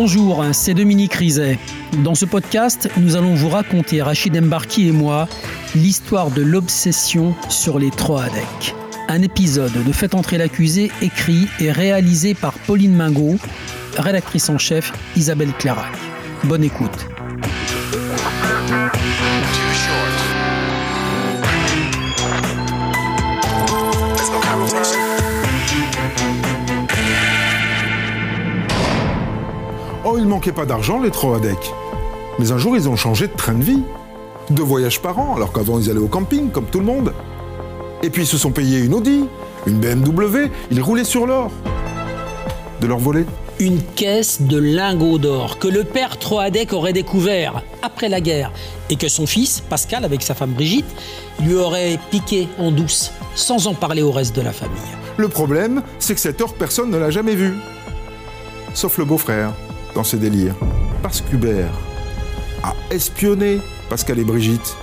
Bonjour, c'est Dominique Rizet. Dans ce podcast, nous allons vous raconter, Rachid Embarki et moi, l'histoire de l'obsession sur les Troadec. Un épisode de Faites entrer l'accusé écrit et réalisé par Pauline Mingot, rédactrice en chef Isabelle Clarac. Bonne écoute. Il manquait pas d'argent, les Troadec. Mais un jour, ils ont changé de train de vie. Deux voyages par an, alors qu'avant, ils allaient au camping, comme tout le monde. Et puis, ils se sont payés une Audi, une BMW, ils roulaient sur l'or. De leur voler Une caisse de lingots d'or que le père Troadec aurait découvert après la guerre et que son fils, Pascal, avec sa femme Brigitte, lui aurait piqué en douce, sans en parler au reste de la famille. Le problème, c'est que cet or, personne ne l'a jamais vu. Sauf le beau-frère dans ses délires. Parce qu'Hubert a espionné Pascal et Brigitte.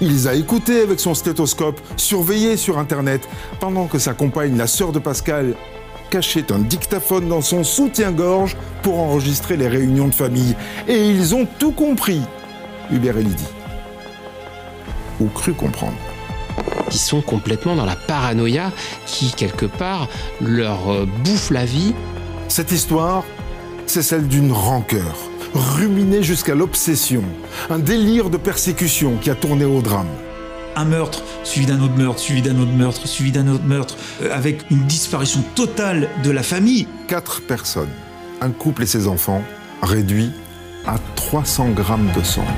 Il les a écoutés avec son stéthoscope, surveillés sur Internet, pendant que sa compagne, la sœur de Pascal, cachait un dictaphone dans son soutien-gorge pour enregistrer les réunions de famille. Et ils ont tout compris, Hubert et Lydie. Ou cru comprendre. Ils sont complètement dans la paranoïa qui, quelque part, leur bouffe la vie. Cette histoire, c'est celle d'une rancœur, ruminée jusqu'à l'obsession, un délire de persécution qui a tourné au drame. Un meurtre, suivi d'un autre meurtre, suivi d'un autre meurtre, suivi d'un autre meurtre, euh, avec une disparition totale de la famille. Quatre personnes, un couple et ses enfants, réduits à 300 grammes de cendre.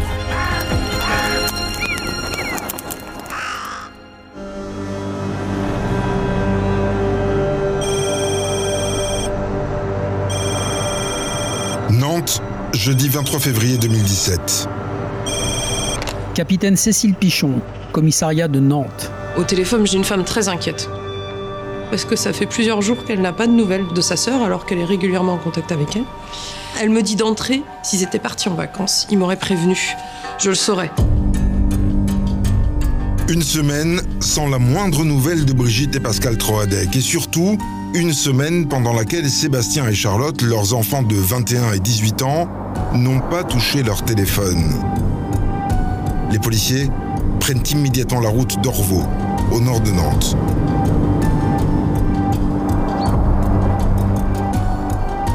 Jeudi 23 février 2017. Capitaine Cécile Pichon, commissariat de Nantes. Au téléphone, j'ai une femme très inquiète. Parce que ça fait plusieurs jours qu'elle n'a pas de nouvelles de sa sœur, alors qu'elle est régulièrement en contact avec elle. Elle me dit d'entrer, s'ils étaient partis en vacances, ils m'auraient prévenu. Je le saurais. Une semaine sans la moindre nouvelle de Brigitte et Pascal Troadec. Et surtout, une semaine pendant laquelle Sébastien et Charlotte, leurs enfants de 21 et 18 ans, n'ont pas touché leur téléphone. Les policiers prennent immédiatement la route d'Orvaux, au nord de Nantes.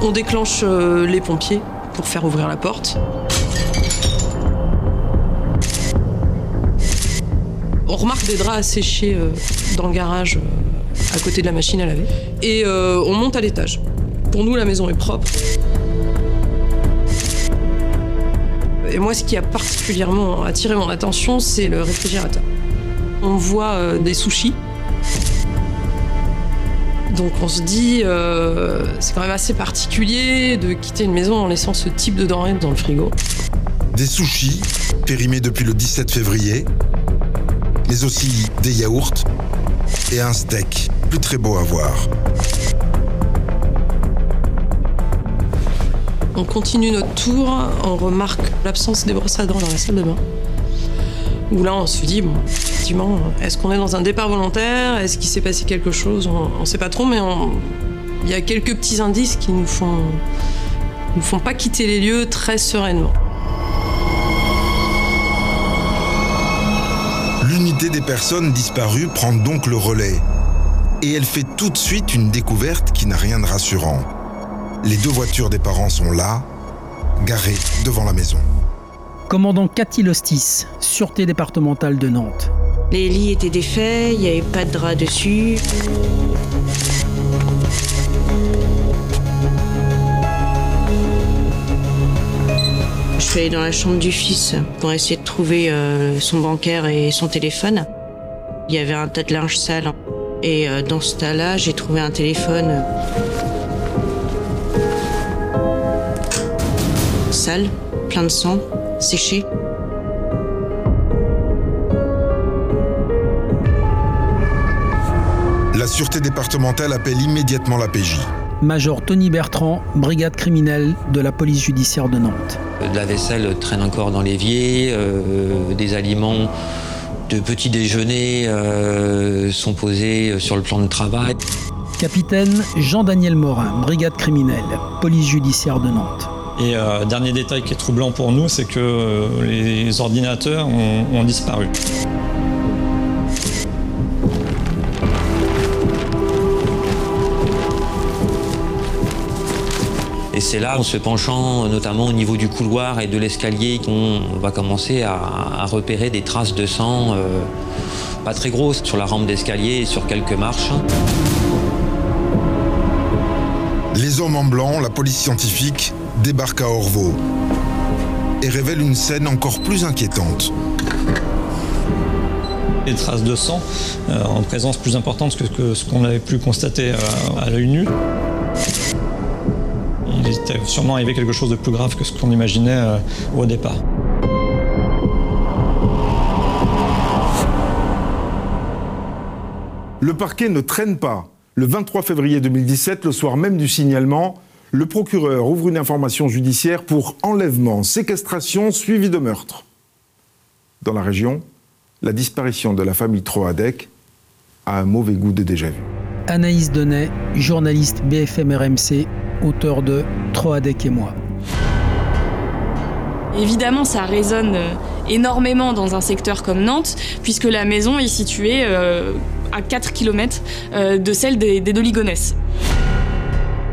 On déclenche euh, les pompiers pour faire ouvrir la porte. On remarque des draps asséchés euh, dans le garage euh, à côté de la machine à laver. Et on monte à l'étage. Pour nous, la maison est propre. Et moi, ce qui a particulièrement attiré mon attention, c'est le réfrigérateur. On voit euh, des sushis. Donc on se dit, euh, c'est quand même assez particulier de quitter une maison en laissant ce type de denrées dans le frigo. Des sushis, périmés depuis le 17 février, mais aussi des yaourts et un steak, plus très beau à voir. On continue notre tour, on remarque l'absence des brosses à dents dans la salle de bain. Où là, on se dit, bon, effectivement, est-ce qu'on est dans un départ volontaire? Est-ce qu'il s'est passé quelque chose? On ne sait pas trop, mais il y a quelques petits indices qui nous font, nous font pas quitter les lieux très sereinement. L'unité des personnes disparues prend donc le relais. Et elle fait tout de suite une découverte qui n'a rien de rassurant. Les deux voitures des parents sont là, garées devant la maison. Commandant Cathy Lostis, Sûreté départementale de Nantes. Les lits étaient défaits, il n'y avait pas de drap dessus. Je suis allée dans la chambre du fils pour essayer de trouver euh, son bancaire et son téléphone. Il y avait un tas de linge sale. Et euh, dans ce tas-là, j'ai trouvé un téléphone sale, plein de sang, séché. La sûreté départementale appelle immédiatement la PJ. Major Tony Bertrand, brigade criminelle de la police judiciaire de Nantes. De la vaisselle traîne encore dans l'évier, euh, des aliments de petit déjeuner euh, sont posés sur le plan de travail. Capitaine Jean-Daniel Morin, brigade criminelle, police judiciaire de Nantes. Et euh, dernier détail qui est troublant pour nous, c'est que euh, les ordinateurs ont, ont disparu. Et c'est là, en se penchant notamment au niveau du couloir et de l'escalier, qu'on va commencer à, à repérer des traces de sang euh, pas très grosses sur la rampe d'escalier et sur quelques marches. Les hommes en blanc, la police scientifique, débarquent à Orvaux et révèlent une scène encore plus inquiétante. Des traces de sang euh, en présence plus importante que, que ce qu'on avait pu constater à, à l'œil nu. Il était sûrement arrivé quelque chose de plus grave que ce qu'on imaginait euh, au départ. Le parquet ne traîne pas. Le 23 février 2017, le soir même du signalement, le procureur ouvre une information judiciaire pour enlèvement, séquestration suivi de meurtre. Dans la région, la disparition de la famille Troadec a un mauvais goût de déjà-vu. Anaïs Donnet, journaliste BFM RMC, auteur de Troadec et moi. Évidemment, ça résonne euh, énormément dans un secteur comme Nantes, puisque la maison est située euh, à 4 km euh, de celle des, des Doligonès,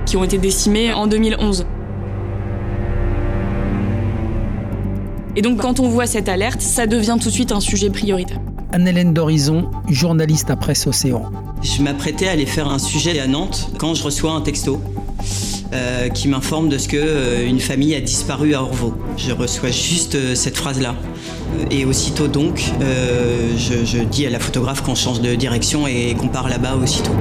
qui ont été décimées en 2011. Et donc, quand on voit cette alerte, ça devient tout de suite un sujet prioritaire. Anne-Hélène d'Horizon, journaliste à Presse Océan. Je m'apprêtais à aller faire un sujet à Nantes quand je reçois un texto. Euh, qui m'informe de ce que euh, une famille a disparu à Orvaux. Je reçois juste euh, cette phrase-là. Et aussitôt donc, euh, je, je dis à la photographe qu'on change de direction et qu'on part là-bas aussitôt.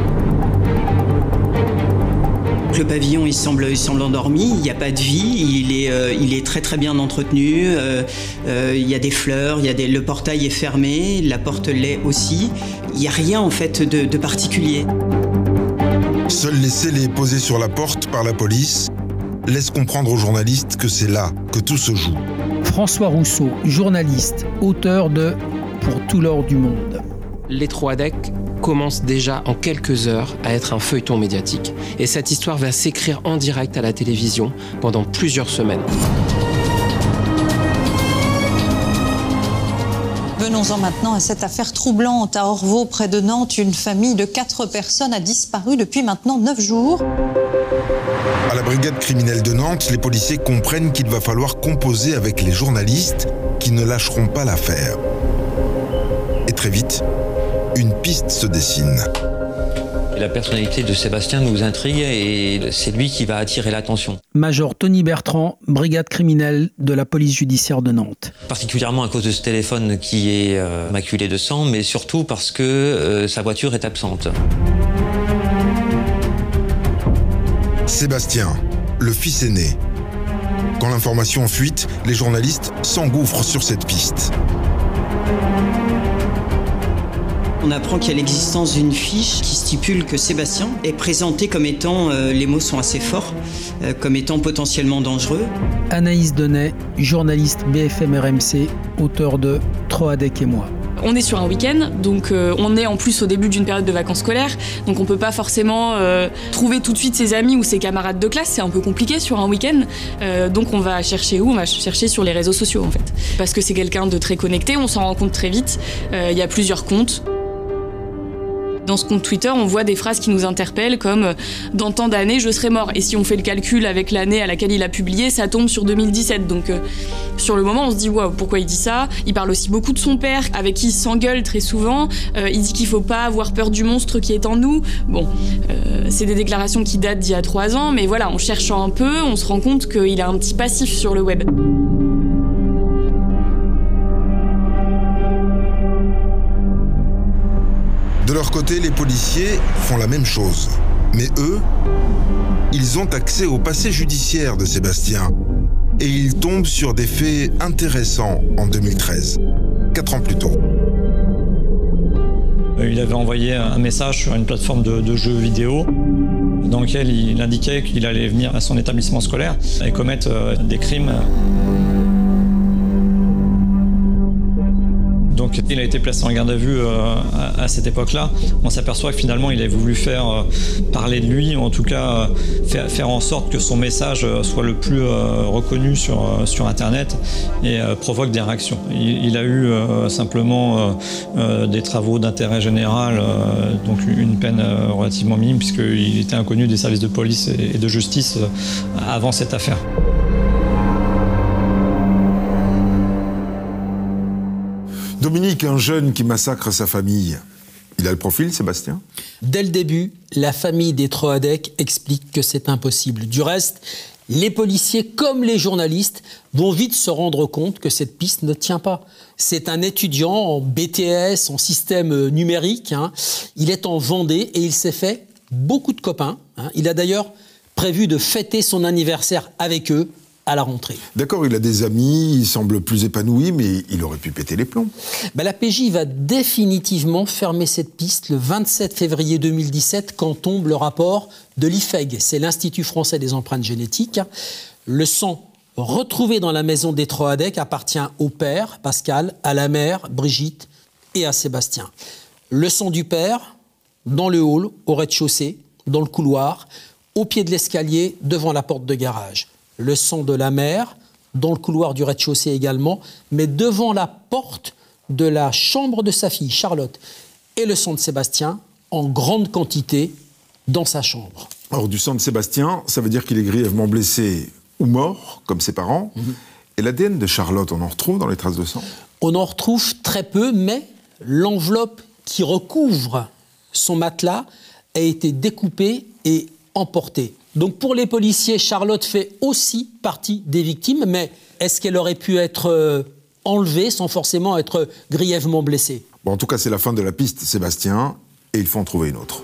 Le pavillon, il semble, il semble endormi, il n'y a pas de vie, il est, euh, il est très très bien entretenu, euh, euh, il y a des fleurs, il y a des, le portail est fermé, la porte l'est aussi. Il n'y a rien en fait de, de particulier. Seuls les scellés posés sur la porte par la police laissent comprendre aux journalistes que c'est là que tout se joue. François Rousseau, journaliste, auteur de Pour tout l'or du monde. Les trois decks commencent déjà en quelques heures à être un feuilleton médiatique. Et cette histoire va s'écrire en direct à la télévision pendant plusieurs semaines. Venons-en maintenant à cette affaire troublante à Orvaux, près de Nantes. Une famille de quatre personnes a disparu depuis maintenant neuf jours. À la brigade criminelle de Nantes, les policiers comprennent qu'il va falloir composer avec les journalistes qui ne lâcheront pas l'affaire. Et très vite, une piste se dessine. Et la personnalité de Sébastien nous intrigue et c'est lui qui va attirer l'attention. Major Tony Bertrand, brigade criminelle de la police judiciaire de Nantes. Particulièrement à cause de ce téléphone qui est euh, maculé de sang, mais surtout parce que euh, sa voiture est absente. Sébastien, le fils aîné. Quand l'information fuite, les journalistes s'engouffrent sur cette piste. On apprend qu'il y a l'existence d'une fiche qui stipule que Sébastien est présenté comme étant, euh, les mots sont assez forts, euh, comme étant potentiellement dangereux. Anaïs Donnet, journaliste BFM RMC, auteur de Troadec et moi. On est sur un week-end, donc euh, on est en plus au début d'une période de vacances scolaires, donc on peut pas forcément euh, trouver tout de suite ses amis ou ses camarades de classe, c'est un peu compliqué sur un week-end. Euh, donc on va chercher où? On va chercher sur les réseaux sociaux en fait, parce que c'est quelqu'un de très connecté, on s'en rend compte très vite. Euh, Il y a plusieurs comptes. Dans ce compte Twitter, on voit des phrases qui nous interpellent comme euh, dans tant d'années je serai mort. Et si on fait le calcul avec l'année à laquelle il a publié, ça tombe sur 2017. Donc euh, sur le moment, on se dit waouh, pourquoi il dit ça? Il parle aussi beaucoup de son père, avec qui il s'engueule très souvent. Euh, il dit qu'il faut pas avoir peur du monstre qui est en nous. Bon, c'est des déclarations qui datent d'il y a trois ans, mais voilà, en cherchant un peu, on se rend compte qu'il a un petit passif sur le web. Leur côté, les policiers font la même chose. Mais eux, ils ont accès au passé judiciaire de Sébastien. Et ils tombent sur des faits intéressants en 2013, quatre ans plus tôt. Euh, il avait envoyé un message sur une plateforme de, de jeux vidéo dans lequel il indiquait qu'il allait venir à son établissement scolaire et commettre euh, des crimes. Il a été placé en garde à vue euh, à, cette époque-là. On s'aperçoit que finalement il a voulu faire euh, parler de lui, en tout cas euh, faire, en sorte que son message soit le plus reconnu sur, Internet et provoque des réactions. Il a eu simplement des travaux d'intérêt général, donc une peine relativement minime puisqu'il était inconnu des services de police et de justice avant cette affaire. Dominique, un jeune qui massacre sa famille, il a le profil, Sébastien? Dès le début, la famille des Troadec explique que c'est impossible. Du reste, les policiers comme les journalistes vont vite se rendre compte que cette piste ne tient pas. C'est un étudiant en BTS, en système numérique. Hein. Il est en Vendée et il s'est fait beaucoup de copains. Hein. Il a d'ailleurs prévu de fêter son anniversaire avec eux à la rentrée. D'accord, il a des amis, il semble plus épanoui, mais il aurait pu péter les plombs. Ben, la PJ va définitivement fermer cette piste le 27 février 2017 quand tombe le rapport de l'IFEG, c'est l'Institut français des empreintes génétiques. Le sang retrouvé dans la maison des Troadec appartient au père, Pascal, à la mère, Brigitte, et à Sébastien. Le sang du père, dans le hall, au rez-de-chaussée, dans le couloir, au pied de l'escalier, devant la porte de garage le sang de la mère, dans le couloir du rez-de-chaussée également, mais devant la porte de la chambre de sa fille, Charlotte, et le sang de Sébastien en grande quantité dans sa chambre. Alors du sang de Sébastien, ça veut dire qu'il est grièvement blessé ou mort, comme ses parents. Mm -hmm. Et l'ADN de Charlotte, on en retrouve dans les traces de sang? On en retrouve très peu, mais l'enveloppe qui recouvre son matelas a été découpée et emportée. Donc pour les policiers, Charlotte fait aussi partie des victimes, mais est-ce qu'elle aurait pu être euh, enlevée sans forcément être grièvement blessée? Bon, En tout cas, c'est la fin de la piste, Sébastien, et il faut en trouver une autre.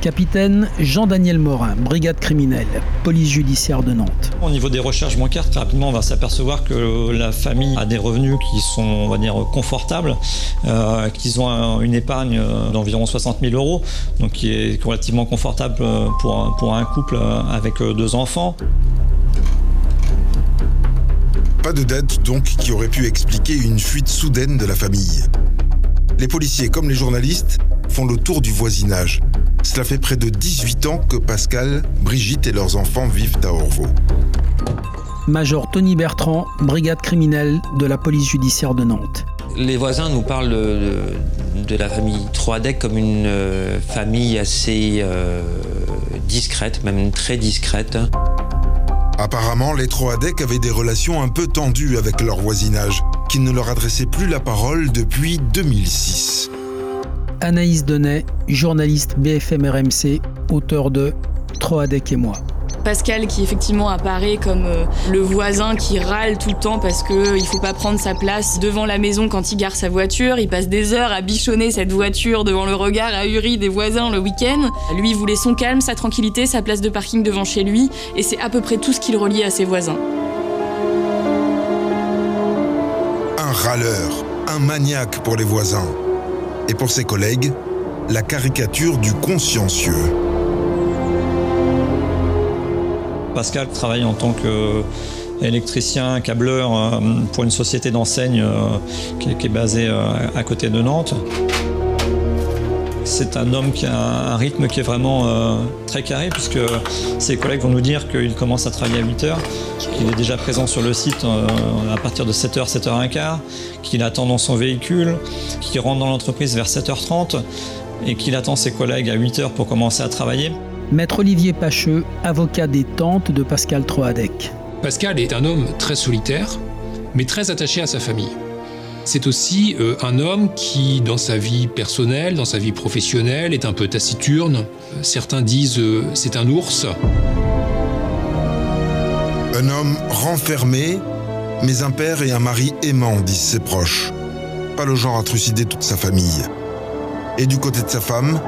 Capitaine Jean-Daniel Morin, brigade criminelle, police judiciaire de Nantes. Au niveau des recherches bancaires, très rapidement, on va s'apercevoir que la famille a des revenus qui sont, on va dire, confortables, euh, qu'ils ont un, une épargne d'environ 60 000 euros, donc qui est relativement confortable pour un, pour un couple avec deux enfants. Pas de dette, donc, qui aurait pu expliquer une fuite soudaine de la famille. Les policiers, comme les journalistes, font le tour du voisinage. Cela fait près de 18 ans que Pascal, Brigitte et leurs enfants vivent à Orvaux. Major Tony Bertrand, brigade criminelle de la police judiciaire de Nantes. Les voisins nous parlent de, de la famille Troadec comme une euh, famille assez euh, discrète, même très discrète. Apparemment, les Troadec avaient des relations un peu tendues avec leur voisinage, qui ne leur adressait plus la parole depuis 2006. Anaïs Donnet, journaliste BFM RMC, auteur de Troadec et moi. Pascal qui effectivement apparaît comme euh, le voisin qui râle tout le temps parce qu'il ne faut pas prendre sa place devant la maison quand il gare sa voiture. Il passe des heures à bichonner cette voiture devant le regard ahuri des voisins le week-end. Lui voulait son calme, sa tranquillité, sa place de parking devant chez lui et c'est à peu près tout ce qu'il relie à ses voisins. Un râleur, un maniaque pour les voisins. Et pour ses collègues, la caricature du consciencieux. Pascal travaille en tant qu'électricien, câbleur pour une société d'enseigne qui est basée à côté de Nantes. C'est un homme qui a un rythme qui est vraiment euh, très carré puisque ses collègues vont nous dire qu'il commence à travailler à 8h, qu'il est déjà présent sur le site euh, à partir de 7h, 7h15, qu'il attend dans son véhicule, qu'il rentre dans l'entreprise vers 7h30 et qu'il attend ses collègues à 8h pour commencer à travailler. Maître Olivier Pacheux, avocat des tantes de Pascal Troadec. Pascal est un homme très solitaire, mais très attaché à sa famille. C'est aussi euh, un homme qui, dans sa vie personnelle, dans sa vie professionnelle, est un peu taciturne. Certains disent euh, c'est un ours. Un homme renfermé, mais un père et un mari aimant, disent ses proches. Pas le genre à trucider toute sa famille. Et du côté de sa femme,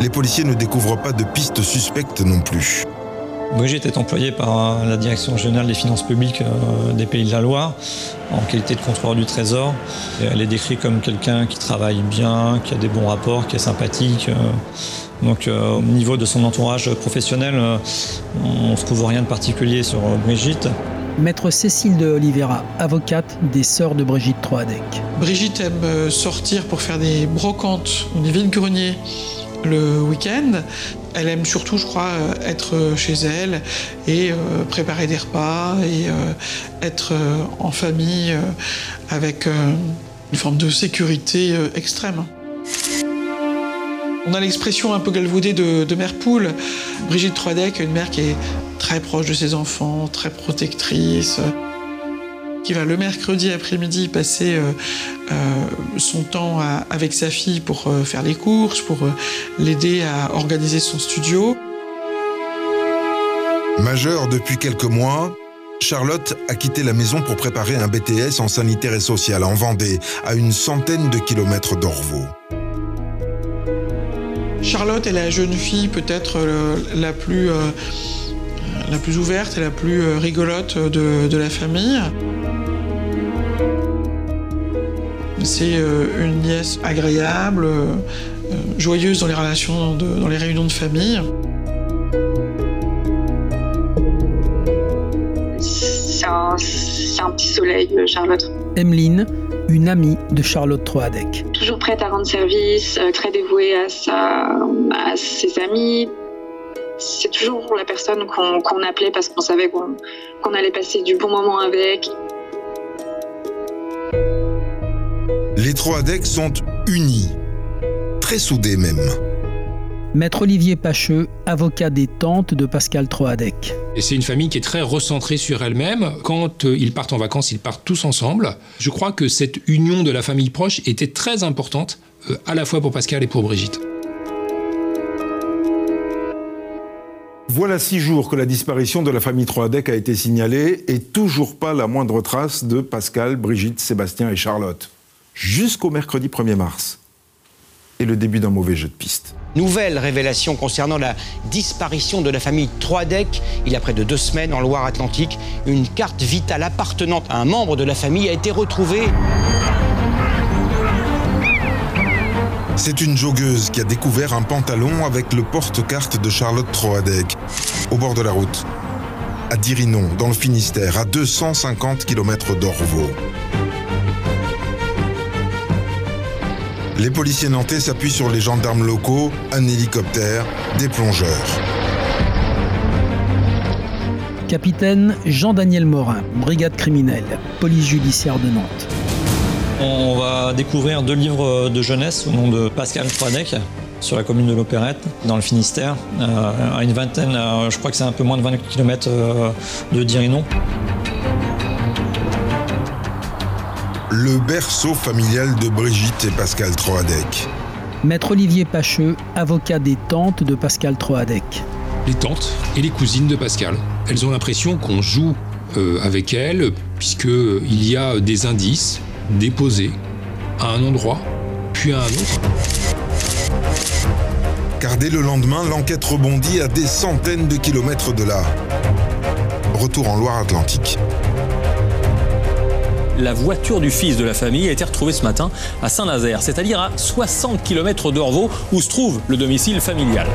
les policiers ne découvrent pas de pistes suspectes non plus. Brigitte est employée par la Direction générale des finances publiques euh, des Pays de la Loire en qualité de contrôleur du Trésor. elle est décrite comme quelqu'un qui travaille bien, qui a des bons rapports, qui est sympathique. Euh. Donc euh, au niveau de son entourage professionnel, on ne trouve rien de particulier sur Brigitte. Maître Cécile de Oliveira, avocate des sœurs de Brigitte Troadec. Brigitte aime sortir pour faire des brocantes ou des vides-greniers le week-end. Elle aime surtout, je crois, euh, être chez elle et euh, préparer des repas et euh, être en famille avec une forme de sécurité extrême. On a l'expression un peu galvaudée de, mère poule. Brigitte Troidec, une mère qui est très proche de ses enfants, très protectrice qui va le mercredi après-midi passer euh, euh, son temps avec sa fille pour euh, faire les courses, pour l'aider à organiser son studio. Majeure depuis quelques mois, Charlotte a quitté la maison pour préparer un BTS en sanitaire et social en Vendée, à une centaine de kilomètres d'Orvaux. Charlotte est la jeune fille peut-être la plus la plus ouverte et la plus rigolote de la famille. C'est euh, une nièce agréable, euh, joyeuse dans les relations, dans les réunions de famille. C'est un, petit soleil, euh, Charlotte. Emeline, une amie de Charlotte Troadec. Toujours prête à rendre service, très dévouée à, ses amis. C'est toujours la personne qu'on appelait parce qu'on savait qu'on allait passer du bon moment avec. Les trois decks sont unis, très soudés même. Maître Olivier Pacheux, avocat des tantes de Pascal Troadec. Et c'est une famille qui est très recentrée sur elle-même. Quand euh, ils partent en vacances, ils partent tous ensemble. Je crois que cette union de la famille proche était très importante, euh, à la fois pour Pascal et pour Brigitte. Voilà six jours que la disparition de la famille Troadec a été signalée et toujours pas la moindre trace de Pascal, Brigitte, Sébastien et Charlotte jusqu'au mercredi 1er mars. Et le début d'un mauvais jeu de piste. Nouvelle révélation concernant la disparition de la famille Troidec. Il y a près de deux semaines, en Loire-Atlantique, une carte vitale appartenant à un membre de la famille a été retrouvée. C'est une joggeuse qui a découvert un pantalon avec le porte-carte de Charlotte Troadec, au bord de la route, à Dirinon, dans le Finistère, à 250 km d'Orvaux. Les policiers nantais s'appuient sur les gendarmes locaux, un hélicoptère, des plongeurs. Capitaine Jean-Daniel Morin, brigade criminelle, police judiciaire de Nantes. On va découvrir deux livres de jeunesse au nom de Pascal Fradec sur la commune de l'Opérette, dans le Finistère, euh, à une vingtaine, euh, je crois que c'est un peu moins de 20 km euh, de Dirinon. Le berceau familial de Brigitte et Pascal Troadec. Maître Olivier Pacheux, avocat des tantes de Pascal Troadec. Les tantes et les cousines de Pascal. Elles ont l'impression qu'on joue euh, avec elles, puisqu'il y a des indices déposés à un endroit, puis à un autre. Car dès le lendemain, l'enquête rebondit à des centaines de kilomètres de là. Retour en Loire-Atlantique la voiture du fils de la famille a été retrouvée ce matin à Saint-Nazaire, c'est-à-dire à 60 km d'Orvaux, où se trouve le domicile familial.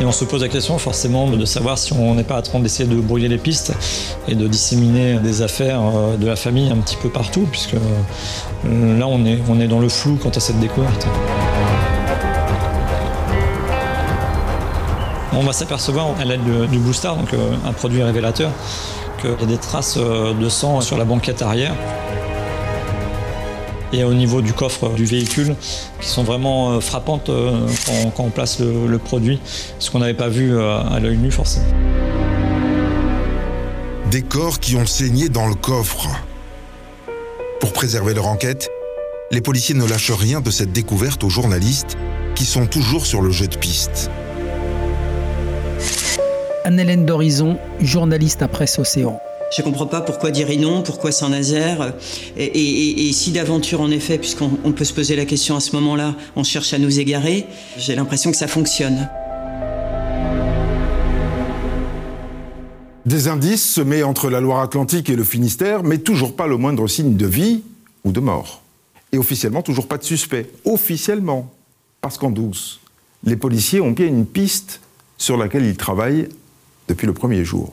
Et on se pose la question forcément de savoir si on n'est pas en train d'essayer de brouiller les pistes et de disséminer des affaires euh, de la famille un petit peu partout, puisque euh, là on est dans le flou quant à cette découverte. On va s'apercevoir à l'aide du Star, donc euh, un produit révélateur, qu'il y a des traces euh, de sang sur la banquette arrière et au niveau du coffre du véhicule qui sont vraiment euh, frappantes quand, on place le, produit, ce qu'on n'avait pas vu à l'œil nu forcément. Des corps qui ont saigné dans le coffre. Pour préserver leur enquête, les policiers ne lâchent rien de cette découverte aux journalistes qui sont toujours sur le jeu de piste. Anne-Hélène d'Horizon, journaliste à Presse Océan. Je comprends pas pourquoi dire non, pourquoi Saint-Nazaire. Et, et, et, si d'aventure, en effet, puisqu'on peut se poser la question à ce moment-là, on cherche à nous égarer, j'ai l'impression que ça fonctionne. Des indices semés entre la Loire-Atlantique et le Finistère, mais toujours pas le moindre signe de vie ou de mort. Et officiellement, toujours pas de suspect. Officiellement. Parce qu'en douce, les policiers ont bien une piste sur laquelle ils travaillent depuis le premier jour.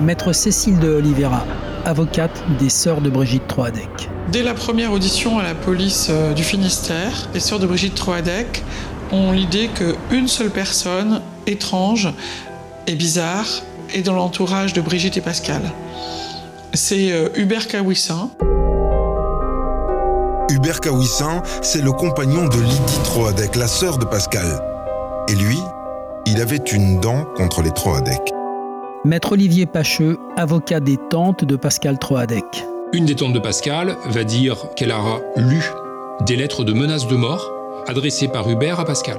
Maître Cécile de Oliveira, avocate des sœurs de Brigitte Troadec. Dès la première audition à la police euh, du Finistère, les sœurs de Brigitte Troadec ont l'idée qu'une seule personne étrange et bizarre est dans l'entourage de Brigitte et Pascal. C'est euh, Hubert Kawissin. Hubert Kawissin, c'est le compagnon de Lydie Troadec, la sœur de Pascal. Et lui, il avait une dent contre les Troadec. Maître Olivier Pacheux, avocat des tantes de Pascal Troadec. Une des tantes de Pascal va dire qu'elle aura lu des lettres de menaces de mort adressées par Hubert à Pascal.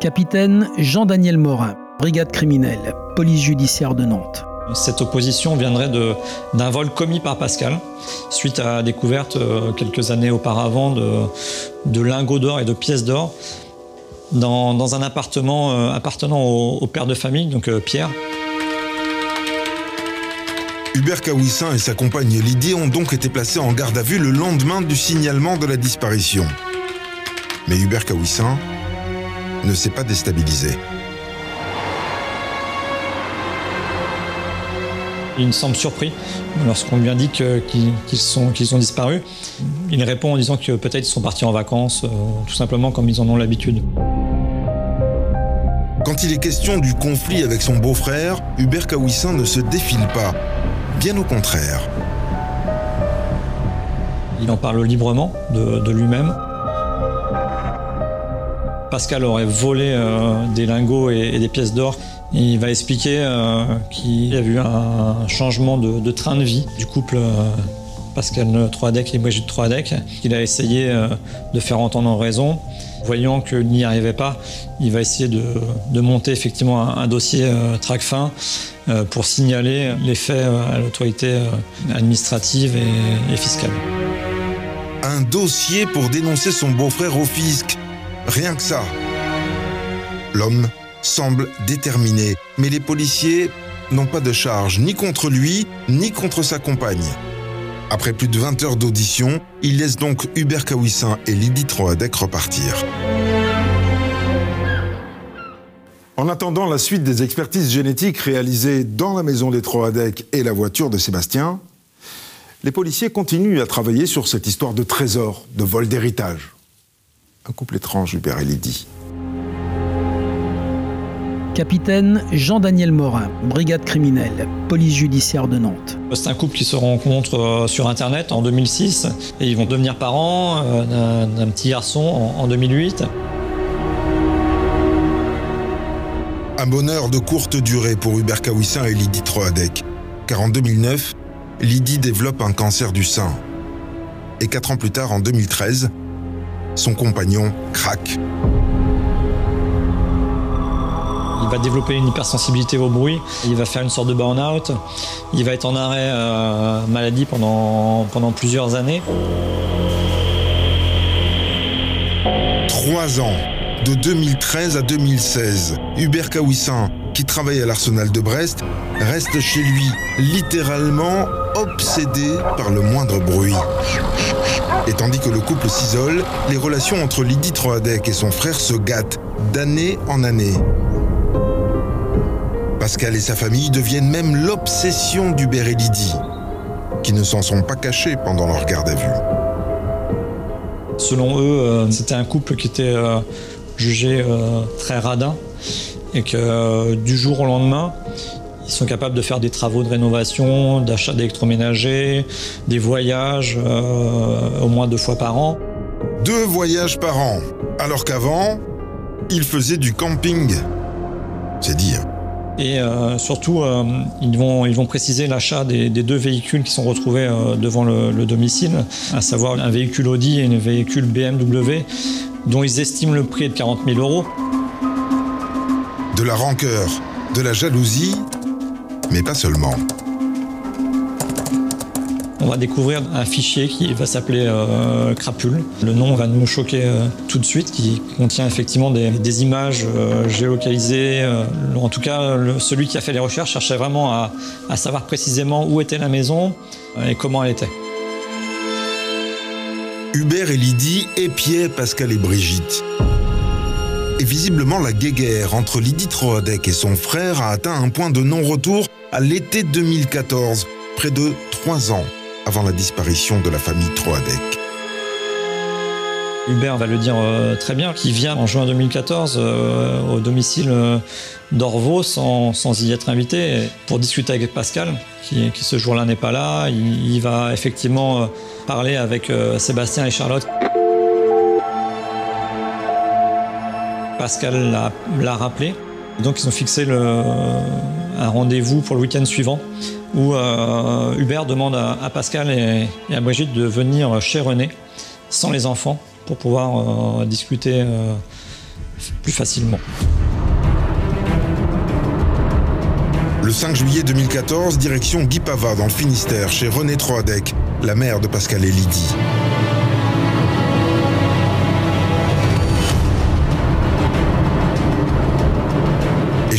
Capitaine Jean-Daniel Morin, brigade criminelle, police judiciaire de Nantes. Cette opposition viendrait d'un vol commis par Pascal, suite à la découverte euh, quelques années auparavant de, de lingots d'or et de pièces d'or dans, dans, un appartement euh, appartenant au, au, père de famille, donc euh, Pierre. Hubert Kawissin et sa compagne Lydie ont donc été placés en garde à vue le lendemain du signalement de la disparition. Mais Hubert Kawissin ne s'est pas déstabilisé. Il me semble surpris lorsqu'on lui indique qu'ils sont, qu'ils ont disparu. Il répond en disant que peut-être ils sont partis en vacances, euh, tout simplement comme ils en ont l'habitude. Quand il est question du conflit avec son beau-frère, Hubert Kawissin ne se défile pas. Bien au contraire. Il en parle librement de, lui-même. Pascal aurait volé euh, des lingots et, des pièces d'or il va expliquer euh, qu'il y a eu un changement de, train de vie du couple euh, Pascal Troadec et Brigitte Troadec, qu'il a essayé de faire entendre en raison. Voyant qu'il n'y arrivait pas, il va essayer de, monter effectivement un, dossier euh, TRACFIN euh, pour signaler les faits à l'autorité administrative et, et fiscale. Un dossier pour dénoncer son beau-frère au fisc. Rien que ça. L'homme semble déterminé, mais les policiers n'ont pas de charge ni contre lui, ni contre sa compagne. Après plus de 20 heures d'audition, il laisse donc Hubert Kawissin et Lydie Troadec repartir. En attendant la suite des expertises génétiques réalisées dans la maison des Troadec et la voiture de Sébastien, les policiers continuent à travailler sur cette histoire de trésor, de vol d'héritage. Un couple étrange, Hubert et Lydie. Capitaine Jean-Daniel Morin, brigade criminelle, police judiciaire de Nantes. C'est un couple qui se rencontre sur Internet en 2006 et ils vont devenir parents euh, d'un petit garçon en, en 2008. Un bonheur de courte durée pour Hubert Kawissin et Lydie Troadec, car en 2009, Lydie développe un cancer du sein. Et quatre ans plus tard, en 2013, son compagnon craque. Il va développer une hypersensibilité au bruit, il va faire une sorte de burn-out, il va être en arrêt euh, maladie pendant, pendant plusieurs années. Trois ans, de 2013 à 2016, Hubert Kawissin, qui travaille à l'arsenal de Brest, reste chez lui, littéralement obsédé par le moindre bruit. Et tandis que le couple s'isole, les relations entre Lydie Troadec et son frère se gâtent d'année en année. Pascal et sa famille deviennent même l'obsession d'Hubert et Lydie, qui ne s'en sont pas cachés pendant leur garde à vue. Selon eux, euh, c'était un couple qui était euh, jugé euh, très radin et que du jour au lendemain, ils sont capables de faire des travaux de rénovation, d'achat d'électroménager, des voyages au moins deux fois par an. Deux voyages par an, alors qu'avant, ils faisaient du camping. C'est dire. Et euh, surtout, euh, ils, vont, préciser l'achat des, des, deux véhicules qui sont retrouvés euh, devant le, le, domicile, à savoir un véhicule Audi et un véhicule BMW, dont ils estiment le prix de 40 000 euros. De la rancœur, de la jalousie Mais pas seulement. On va découvrir un fichier qui va s'appeler euh, Crapule. Le nom va nous choquer euh, tout de suite, qui contient effectivement des, images euh, géolocalisées. en tout cas, celui qui a fait les recherches cherchait vraiment à, à savoir précisément où était la maison et comment elle était. Hubert et Lydie épiaient Pascal et Brigitte. Et visiblement, la guéguerre entre Lydie Troadec et son frère a atteint un point de non-retour à l'été 2014, près de trois ans avant la disparition de la famille Troadec. Hubert va le dire euh, très bien, qui vient en juin 2014 euh, au domicile euh, d'Orvaux sans, y être invité pour discuter avec Pascal, qui, ce jour-là n'est pas là. Il, va effectivement parler avec Sébastien et Charlotte. Pascal l'a rappelé. Donc ils ont fixé un rendez-vous pour le week-end suivant où Hubert demande à, Pascal et à Brigitte de venir chez René sans les enfants pour pouvoir euh, discuter euh, plus facilement. Le 5 juillet 2014, direction Guy Pava dans le Finistère, chez René Troadec, la mère de Pascal et Lydie.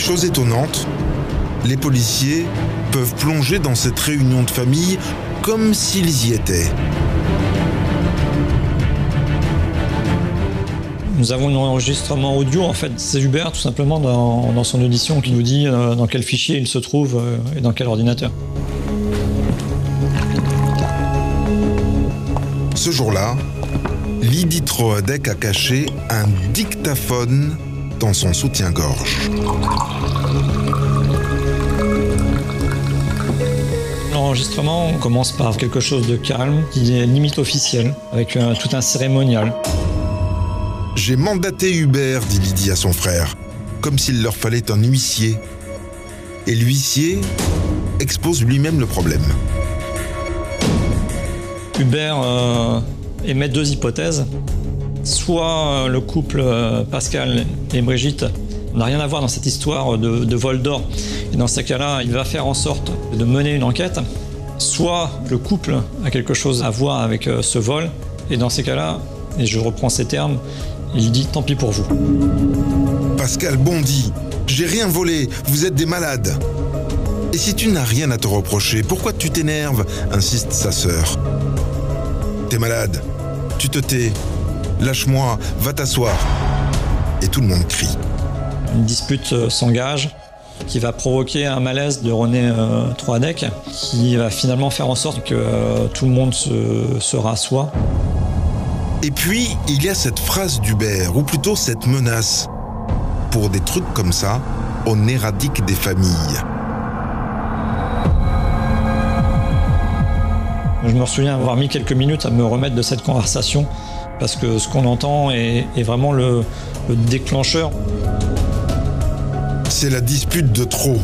Chose étonnante, les policiers peuvent plonger dans cette réunion de famille comme s'ils y étaient. Nous avons un enregistrement audio, en fait, c'est Hubert tout simplement dans, son audition qui nous dit euh, dans quel fichier il se trouve euh, et dans quel ordinateur. Ce jour-là, Lydie Troadec a caché un dictaphone dans son soutien-gorge. L'enregistrement commence par quelque chose de calme, qui est limite officiel, avec tout un cérémonial. J'ai mandaté Hubert, dit Lydie à son frère, comme s'il leur fallait un huissier. Et l'huissier expose lui-même le problème. Hubert euh, émet deux hypothèses. Soit euh, le couple euh, Pascal et Brigitte n'a rien à voir dans cette histoire de, vol d'or, et dans ce cas-là, il va faire en sorte de mener une enquête. Soit le couple a quelque chose à voir avec ce vol, et dans ces cas-là, et je reprends ces termes, il dit tant pis pour vous. Pascal bondit. J'ai rien volé, vous êtes des malades. Et si tu n'as rien à te reprocher, pourquoi tu t'énerves? insiste sa sœur. T'es malade, tu te tais, lâche-moi, va t'asseoir. Et tout le monde crie. Une dispute euh, s'engage qui va provoquer un malaise de René euh, Troadec, qui va finalement faire en sorte que euh, tout le monde se, se rassoit. Et puis, il y a cette phrase d'Hubert, ou plutôt cette menace. Pour des trucs comme ça, on éradique des familles. Je me souviens avoir mis quelques minutes à me remettre de cette conversation, parce que ce qu'on entend est, vraiment le, le déclencheur. C'est la dispute de trop.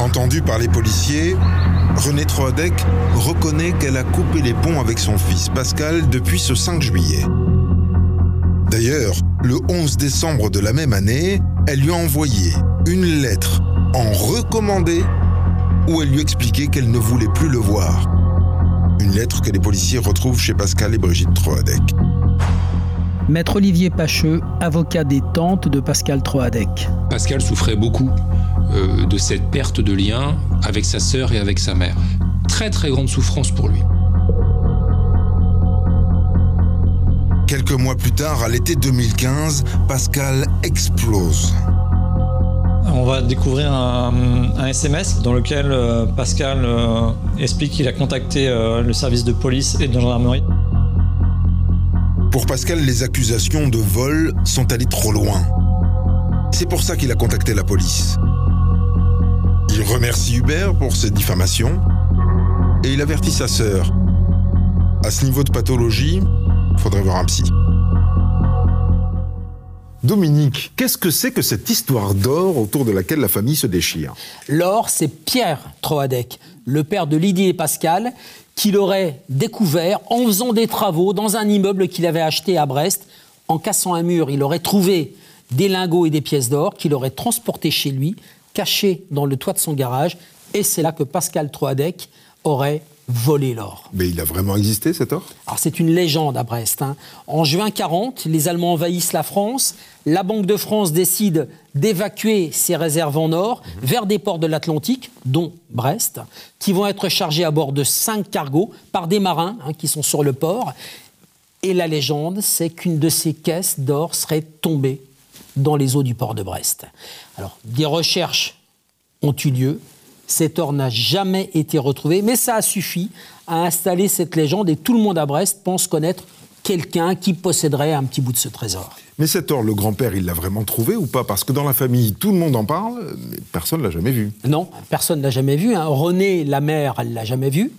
Entendu par les policiers, René Troadec reconnaît qu'elle a coupé les ponts avec son fils Pascal depuis ce 5 juillet. D'ailleurs, le 11 décembre de la même année, elle lui a envoyé une lettre en recommandé où elle lui expliquait qu'elle ne voulait plus le voir. Une lettre que les policiers retrouvent chez Pascal et Brigitte Troadec. Maître Olivier Pacheux, avocat des tantes de Pascal Troadec. Pascal souffrait beaucoup euh, de cette perte de lien avec sa sœur et avec sa mère. Très très grande souffrance pour lui. Quelques mois plus tard, à l'été 2015, Pascal explose. On va découvrir un, SMS dans lequel euh, Pascal euh, explique qu'il a contacté le service de police et de gendarmerie. Pour Pascal, les accusations de vol sont allées trop loin. C'est pour ça qu'il a contacté la police. Il remercie Hubert pour ses diffamations et il avertit sa sœur. À ce niveau de pathologie, faudrait voir un psy. Dominique, qu'est-ce que c'est que cette histoire d'or autour de laquelle la famille se déchire? L'or, c'est Pierre Troadec, le père de Lydie et Pascal, qui l'aurait découvert en faisant des travaux dans un immeuble qu'il avait acheté à Brest. En cassant un mur, il aurait trouvé des lingots et des pièces d'or qu'il aurait transportés chez lui, cachés dans le toit de son garage. Et c'est là que Pascal Troadec aurait volé l'or. Mais il a vraiment existé cet or? Alors c'est une légende à Brest. hein. En juin 40, les Allemands envahissent la France. La Banque de France décide d'évacuer ses réserves en or vers des ports de l'Atlantique, dont Brest, qui vont être chargés à bord de cinq cargos par des marins hein, qui sont sur le port. Et la légende, c'est qu'une de ces caisses d'or serait tombée dans les eaux du port de Brest. Alors, des recherches ont eu lieu. Cet or n'a jamais été retrouvé, mais ça a suffi à installer cette légende et tout le monde à Brest pense connaître quelqu'un qui posséderait un petit bout de ce trésor. Mais cet or, le grand-père, il l'a vraiment trouvé ou pas? Parce que dans la famille, tout le monde en parle, mais personne ne l'a jamais vu. Non, personne ne l'a jamais vu. hein. René, la mère, elle l'a jamais vu.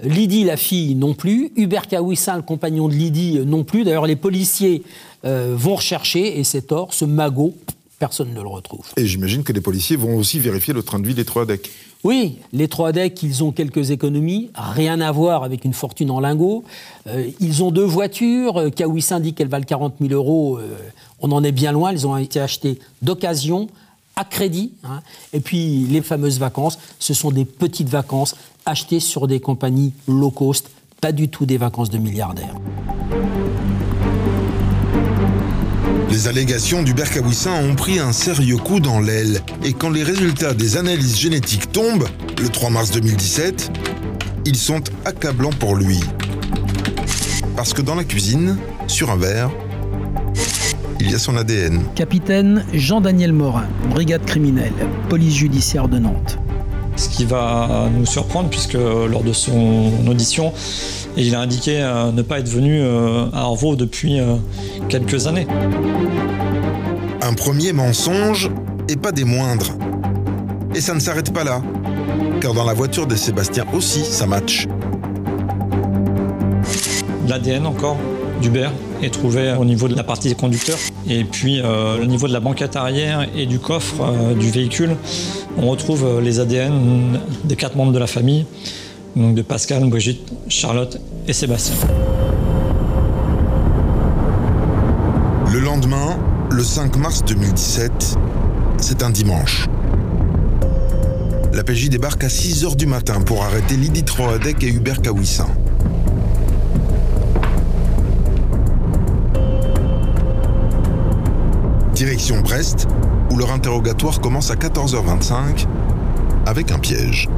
Lydie, la fille, non plus. Hubert Kawissin, le compagnon de Lydie, euh, non plus. D'ailleurs, les policiers euh, vont rechercher et cet or, ce magot, personne ne le retrouve. Et j'imagine que les policiers vont aussi vérifier le train de vie des trois decks. Oui, les trois decks, ils ont quelques économies, rien à voir avec une fortune en lingots. Euh, ils ont deux voitures, euh, Kawissin dit qu'elles valent 40 000 euros, euh, on en est bien loin, elles ont été achetées d'occasion, à crédit. hein. Et puis les fameuses vacances, ce sont des petites vacances achetées sur des compagnies low cost, pas du tout des vacances de milliardaires. Les allégations d'Hubert Kawissin ont pris un sérieux coup dans l'aile. Et quand les résultats des analyses génétiques tombent, le 3 mars 2017, ils sont accablants pour lui. Parce que dans la cuisine, sur un verre, il y a son ADN. Capitaine Jean-Daniel Morin, brigade criminelle, police judiciaire de Nantes. Ce qui va nous surprendre puisque lors de son audition, il a indiqué euh, ne pas être venu euh, à Orvaux depuis euh, quelques années. Un premier mensonge, et pas des moindres. Et ça ne s'arrête pas là, car dans la voiture de Sébastien aussi, ça match. L'ADN encore d'Hubert est trouvé au niveau de la partie des conducteurs. Et puis euh, au niveau de la banquette arrière et du coffre euh, du véhicule, on retrouve les ADN des quatre membres de la famille, donc de Pascal, Brigitte, Charlotte et Sébastien. Le lendemain, le 5 mars 2017, c'est un dimanche. La PJ débarque à 6h du matin pour arrêter Lydie Troadec et Hubert Kawissin. Direction Brest, où leur interrogatoire commence à 14h25 avec un piège.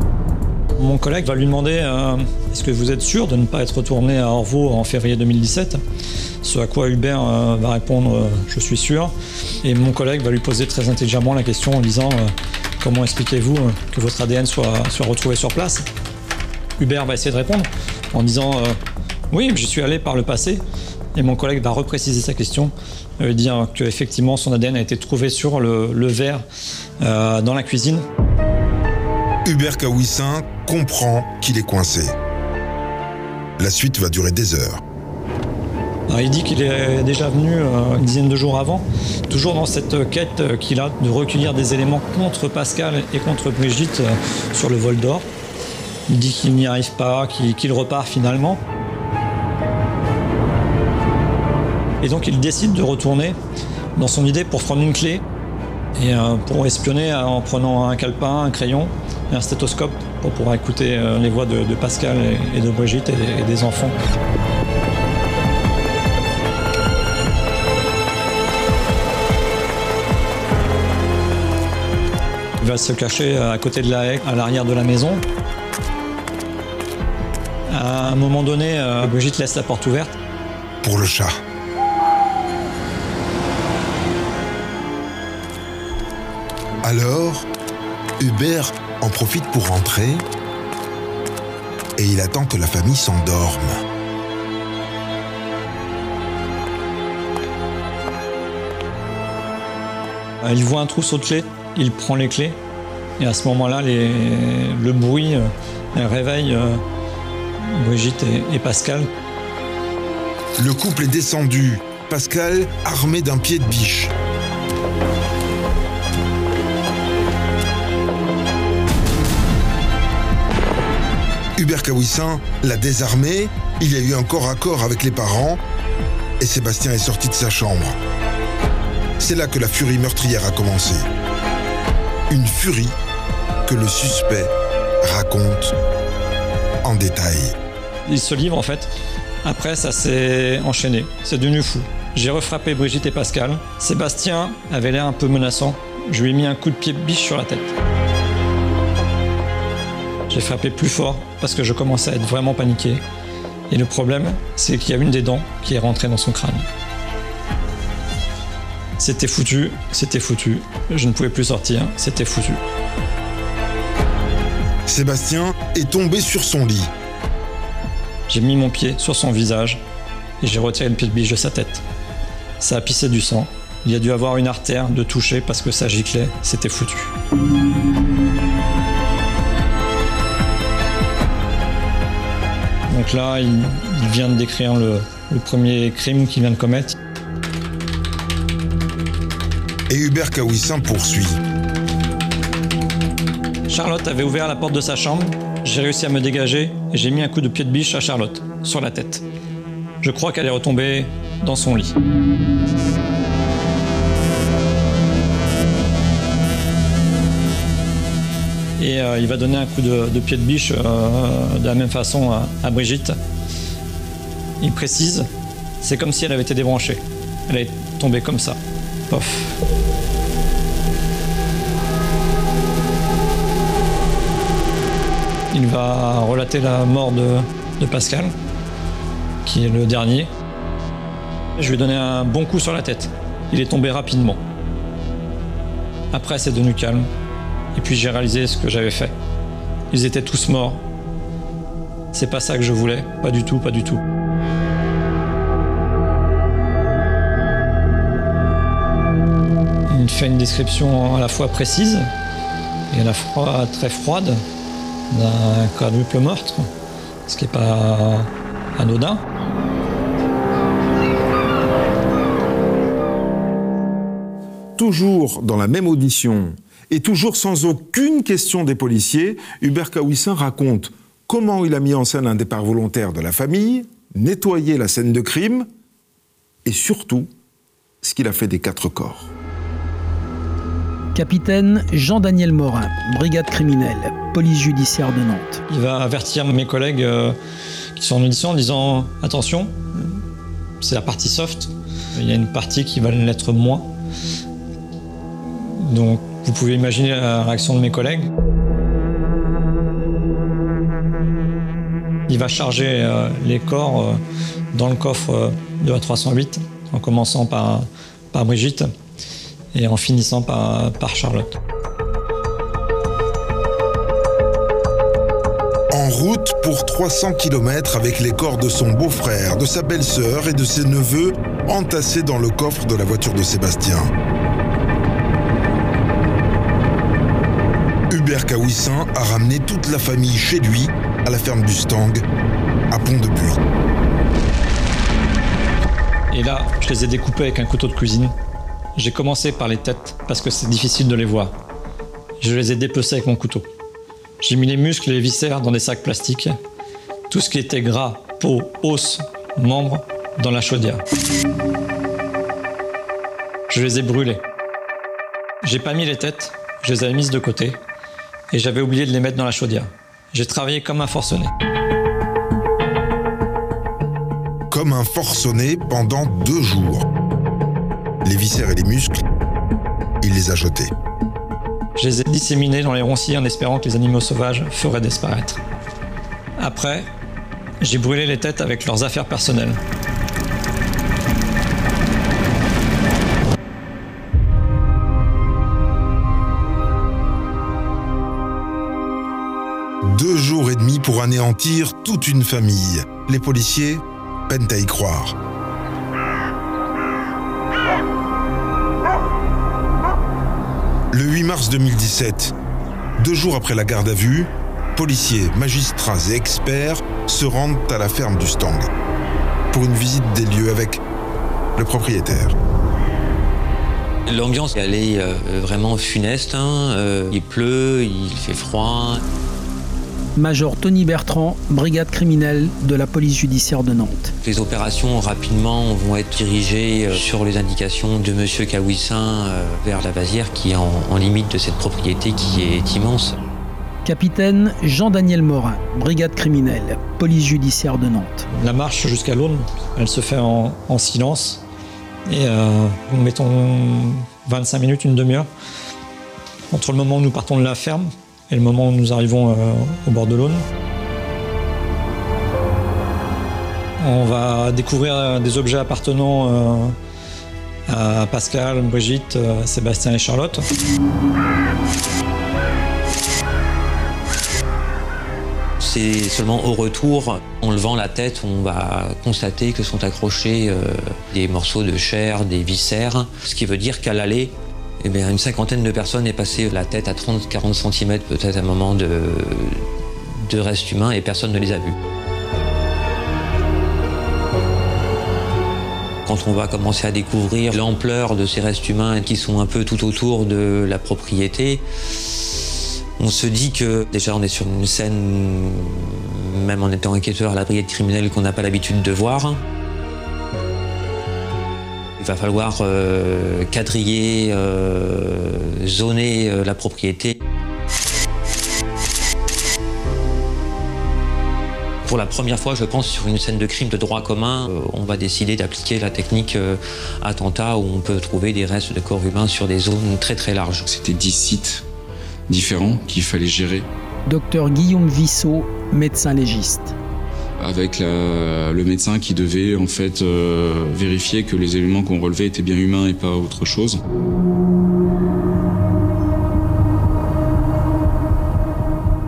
Mon collègue va lui demander euh, Est-ce que vous êtes sûr de ne pas être retourné à Orvaux en février 2017 Ce à quoi Hubert euh, va répondre euh, Je suis sûr. Et mon collègue va lui poser très intelligemment la question en disant Comment expliquez-vous que votre ADN soit, retrouvé sur place? Hubert va essayer de répondre en disant Oui, j'y suis allé par le passé. Et mon collègue va repréciser sa question, euh, dire qu'effectivement son ADN a été trouvé sur le, verre dans la cuisine. Hubert Kawissin comprend qu'il est coincé. La suite va durer des heures. Il dit qu'il est déjà venu euh, une dizaine de jours avant, toujours dans cette quête qu'il a de recueillir des éléments contre Pascal et contre Brigitte euh, sur le vol d'or. Il dit qu'il n'y arrive pas, qu'il repart finalement. Et donc il décide de retourner dans son idée pour prendre une clé et euh, pour espionner en prenant un calepin, un crayon un stéthoscope pour pouvoir écouter euh, les voix de, Pascal et, de Brigitte et- et des enfants. Il va se cacher à côté de la haie, à l'arrière de la maison. À un moment donné, euh, Brigitte laisse la porte ouverte. Pour le chat. Alors, Hubert en profite pour rentrer et il attend que la famille s'endorme. Euh, Il voit un trousseau de clés, il prend les clés, et à ce moment-là, les- le bruit euh, réveille euh, Brigitte et Pascal. Le couple est descendu, Pascal armé d'un pied de biche. Hubert Kawissin l'a désarmé, il y a eu un corps à corps avec les parents, et Sébastien est sorti de sa chambre. c'est là que la furie meurtrière a commencé. Une furie que le suspect raconte en détail. Il se livre en fait. Après, ça s'est enchaîné. C'est devenu fou. J'ai refrappé Brigitte et Pascal. Sébastien avait l'air un peu menaçant. Je lui ai mis un coup de pied biche sur la tête. J'ai frappé plus fort parce que je commençais à être vraiment paniqué. Et le problème, c'est qu'il y a une des dents qui est rentrée dans son crâne. C'était foutu, c'était foutu. Je ne pouvais plus sortir, c'était foutu. Sébastien est tombé sur son lit. J'ai mis mon pied sur son visage et j'ai retiré le pied de biche de sa tête. Ça a pissé du sang. Il y a dû avoir une artère de toucher parce que ça giclait, c'était foutu. Donc là, il, vient de décrire le, le premier crime qu'il vient de commettre. Et Hubert Kawissin poursuit. Charlotte avait ouvert la porte de sa chambre, j'ai réussi à me dégager et j'ai mis un coup de pied de biche à Charlotte, sur la tête. Je crois qu'elle est retombée dans son lit. Et euh, il va donner un coup de, pied de biche euh, de la même façon à, Brigitte. Il précise, c'est comme si elle avait été débranchée. Elle est tombée comme ça. Pof. Il va relater la mort de, de Pascal, qui est le dernier. Je lui ai donné un bon coup sur la tête. Il est tombé rapidement. Après, c'est devenu calme. Et puis j'ai réalisé ce que j'avais fait. Ils étaient tous morts. C'est pas ça que je voulais. Pas du tout, pas du tout. Il fait une description à la fois précise et à la fois très froide d'un quadruple meurtre, ce qui n'est pas anodin. Toujours dans la même audition et toujours sans aucune question des policiers, Hubert Kawissin raconte comment il a mis en scène un départ volontaire de la famille, nettoyé la scène de crime et surtout ce qu'il a fait des quatre corps. Capitaine Jean-Daniel Morin, brigade criminelle, police judiciaire de Nantes. Il va avertir mes collègues euh, qui sont en audition en disant attention, c'est la partie soft, il y a une partie qui va l'être moins. Donc vous pouvez imaginer la réaction de mes collègues. Il va charger euh, les corps euh, dans le coffre de la 308 en commençant par, par Brigitte et en finissant par, par Charlotte. En route pour 300 km avec les corps de son beau-frère, de sa belle-sœur et de ses neveux entassés dans le coffre de la voiture de Sébastien. Hubert Kawissin a ramené toute la famille chez lui, à la ferme du Stang, à Pont-de-Buis. Et là, je les ai découpés avec un couteau de cuisine j'ai commencé par les têtes parce que c'est difficile de les voir. Je les ai dépecés avec mon couteau. J'ai mis les muscles et les viscères dans des sacs plastiques. Tout ce qui était gras, peau, os, membres, dans la chaudière. Je les ai brûlés. J'ai pas mis les têtes, je les avais mises de côté et j'avais oublié de les mettre dans la chaudière. J'ai travaillé comme un forcené. Comme un forcené pendant deux jours les viscères et les muscles, il les a jetés. Je les ai disséminés dans les ronces en espérant que les animaux sauvages feraient disparaître. Après, j'ai brûlé les têtes avec leurs affaires personnelles. Pour anéantir toute une famille. Les policiers peinent à y croire. Le 8 mars 2017, deux jours après la garde à vue, policiers, magistrats et experts se rendent à la ferme du Stang pour une visite des lieux avec le propriétaire. L'ambiance elle est euh, vraiment funeste. hein. Euh, il pleut, il fait froid. Major Tony Bertrand, brigade criminelle de la police judiciaire de Nantes. Les opérations rapidement vont être dirigées euh, sur les indications de Monsieur Kawissin euh, vers la vasière qui est en, en limite de cette propriété qui est immense. Capitaine Jean-Daniel Morin, brigade criminelle, police judiciaire de Nantes. La marche jusqu'à l'Aune, elle se fait en, en silence. Et euh, nous mettons 25 minutes, une demi-heure, entre le moment où nous partons de la ferme et le moment où nous arrivons euh, au bord de l'Aune. On va découvrir euh, des objets appartenant euh, à Pascal, Brigitte, Sébastien et Charlotte. C'est seulement au retour, en levant la tête, on va constater que sont accrochés des morceaux de chair, des viscères, ce qui veut dire qu'à l'aller, eh une cinquantaine de personnes est passé la tête à 30-40 cm peut-être à un moment de, de restes humains et personne ne les a vus. Quand on va commencer à découvrir l'ampleur de ces restes humains qui sont un peu tout autour de la propriété, on se dit que déjà on est sur une scène, même en étant enquêteur à la brigade criminelle, qu'on n'a pas l'habitude de voir. Il va falloir euh, quadriller, euh, zoner euh, la propriété. Pour la première fois, je pense, sur une scène de crime de droit commun, euh, on va décider d'appliquer la technique euh, attentat où on peut trouver des restes de corps humains sur des zones très très larges. C'était 10 sites différents qu'il fallait gérer Docteur Guillaume Vissot, médecin légiste. Avec la- le médecin qui devait en fait euh, vérifier que les éléments qu'on relevait étaient bien humains et pas autre chose.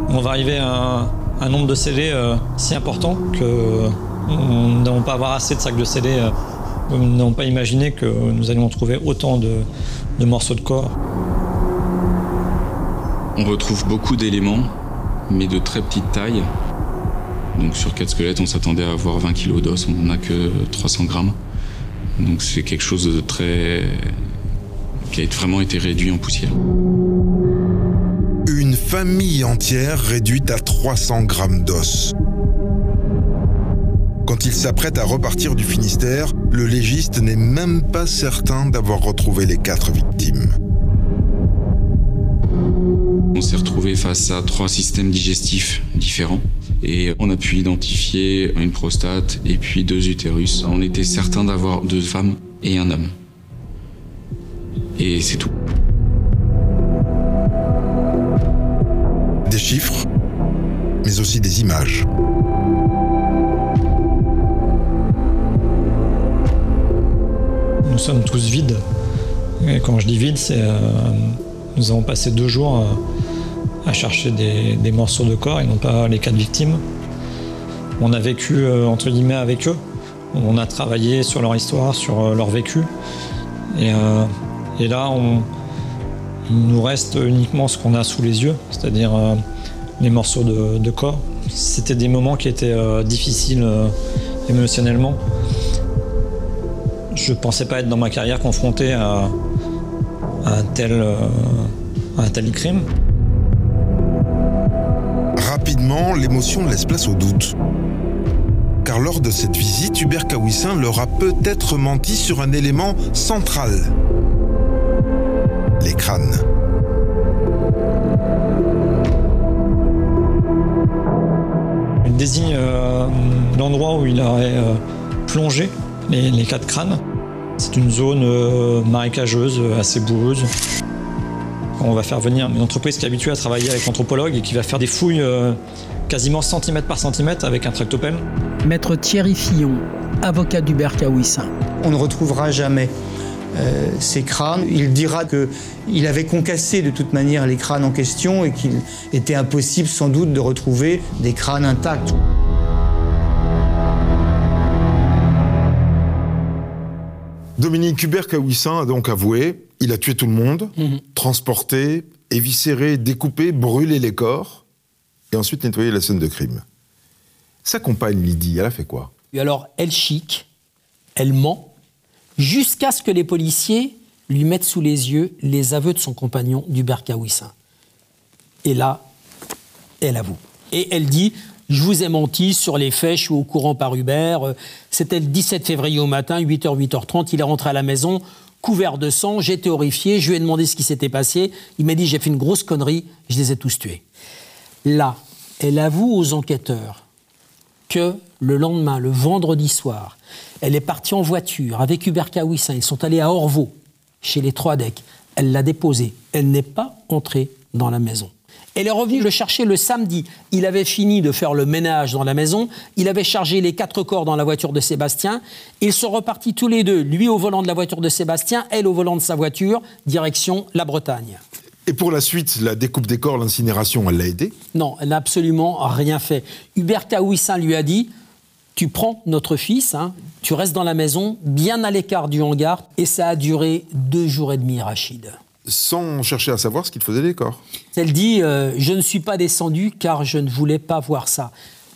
On va arriver à un, un nombre de scellés euh, si important que nous n'allons pas avoir assez de sacs de scellés. euh, nous n'avons pas imaginé que nous allions trouver autant de, de morceaux de corps. On retrouve beaucoup d'éléments, mais de très petite taille. Donc sur quatre squelettes, on s'attendait à avoir 20 kilos d'os, on n'en a que 300 grammes. Donc c'est quelque chose de très... qui a vraiment été réduit en poussière. Une famille entière réduite à 300 grammes d'os. Quand il s'apprête à repartir du Finistère, le légiste n'est même pas certain d'avoir retrouvé les quatre victimes. On s'est retrouvé face à trois systèmes digestifs différents et on a pu identifier une prostate et puis deux utérus. On était certain d'avoir deux femmes et un homme. Et c'est tout. Des chiffres, mais aussi des images. Nous sommes tous vides. Et quand je dis vide, c'est euh, nous avons passé deux jours euh, à chercher des, morceaux de corps et non pas les quatre victimes. On a vécu euh, entre guillemets avec eux. On a travaillé sur leur histoire, sur euh, leur vécu. Et, euh, là, il nous reste uniquement ce qu'on a sous les yeux, c'est-à-dire les morceaux de, corps. C'était des moments qui étaient difficiles émotionnellement. Je pensais pas être dans ma carrière confronté à un tel crime. L'émotion laisse place au doute. Car lors de cette visite, Hubert Kawissin leur a peut-être menti sur un élément central. Les crânes. Il désigne euh, l'endroit où il aurait euh, plongé les, quatre crânes. C'est une zone euh, marécageuse, assez boueuse. On va faire venir une entreprise qui est habituée à travailler avec l'anthropologue et qui va faire des fouilles euh, quasiment centimètre par centimètre avec un tractopelle. Maître Thierry Fillon, avocat d'Hubert Kawissin. On ne retrouvera jamais euh, ces crânes. Il dira qu'il avait concassé de toute manière les crânes en question et qu'il était impossible sans doute de retrouver des crânes intacts. Dominique Hubert Kawissin a donc avoué, il a tué tout le monde, transporté, éviscéré, découpé, brûlé les corps, et ensuite nettoyé la scène de crime. Sa compagne Lydie, elle a fait quoi? Et alors, elle chic, elle ment, jusqu'à ce que les policiers lui mettent sous les yeux les aveux de son compagnon, Hubert Kawissin. Et là, elle avoue. Et elle dit Je vous ai menti sur les faits, je suis au courant par Hubert. Euh, C'était le 17 février au matin, 8h, 8h30. Il est rentré à la maison, couvert de sang. J'étais horrifié. Je lui ai demandé ce qui s'était passé. Il m'a dit J'ai fait une grosse connerie, je les ai tous tués. Là, elle avoue aux enquêteurs que le lendemain, le vendredi soir, elle est partie en voiture avec Hubert Kawissin. Ils sont allés à Orvaux, chez les Troadec. Elle l'a déposé. Elle n'est pas entrée dans la maison. Elle est revenue le chercher le samedi. Il avait fini de faire le ménage dans la maison. Il avait chargé les quatre corps dans la voiture de Sébastien. Ils sont repartis tous les deux, lui au volant de la voiture de Sébastien, elle au volant de sa voiture, direction la Bretagne. Et pour la suite, la découpe des corps, l'incinération, elle l'a aidé? Non, elle n'a absolument rien fait. Hubert Kawissin lui a dit Tu prends notre fils, hein, tu restes dans la maison, bien à l'écart du hangar, et ça a duré deux jours et demi, Rachid. Sans chercher à savoir ce qu'il faisait des corps. Elle dit euh, Je ne suis pas descendue car je ne voulais pas voir ça.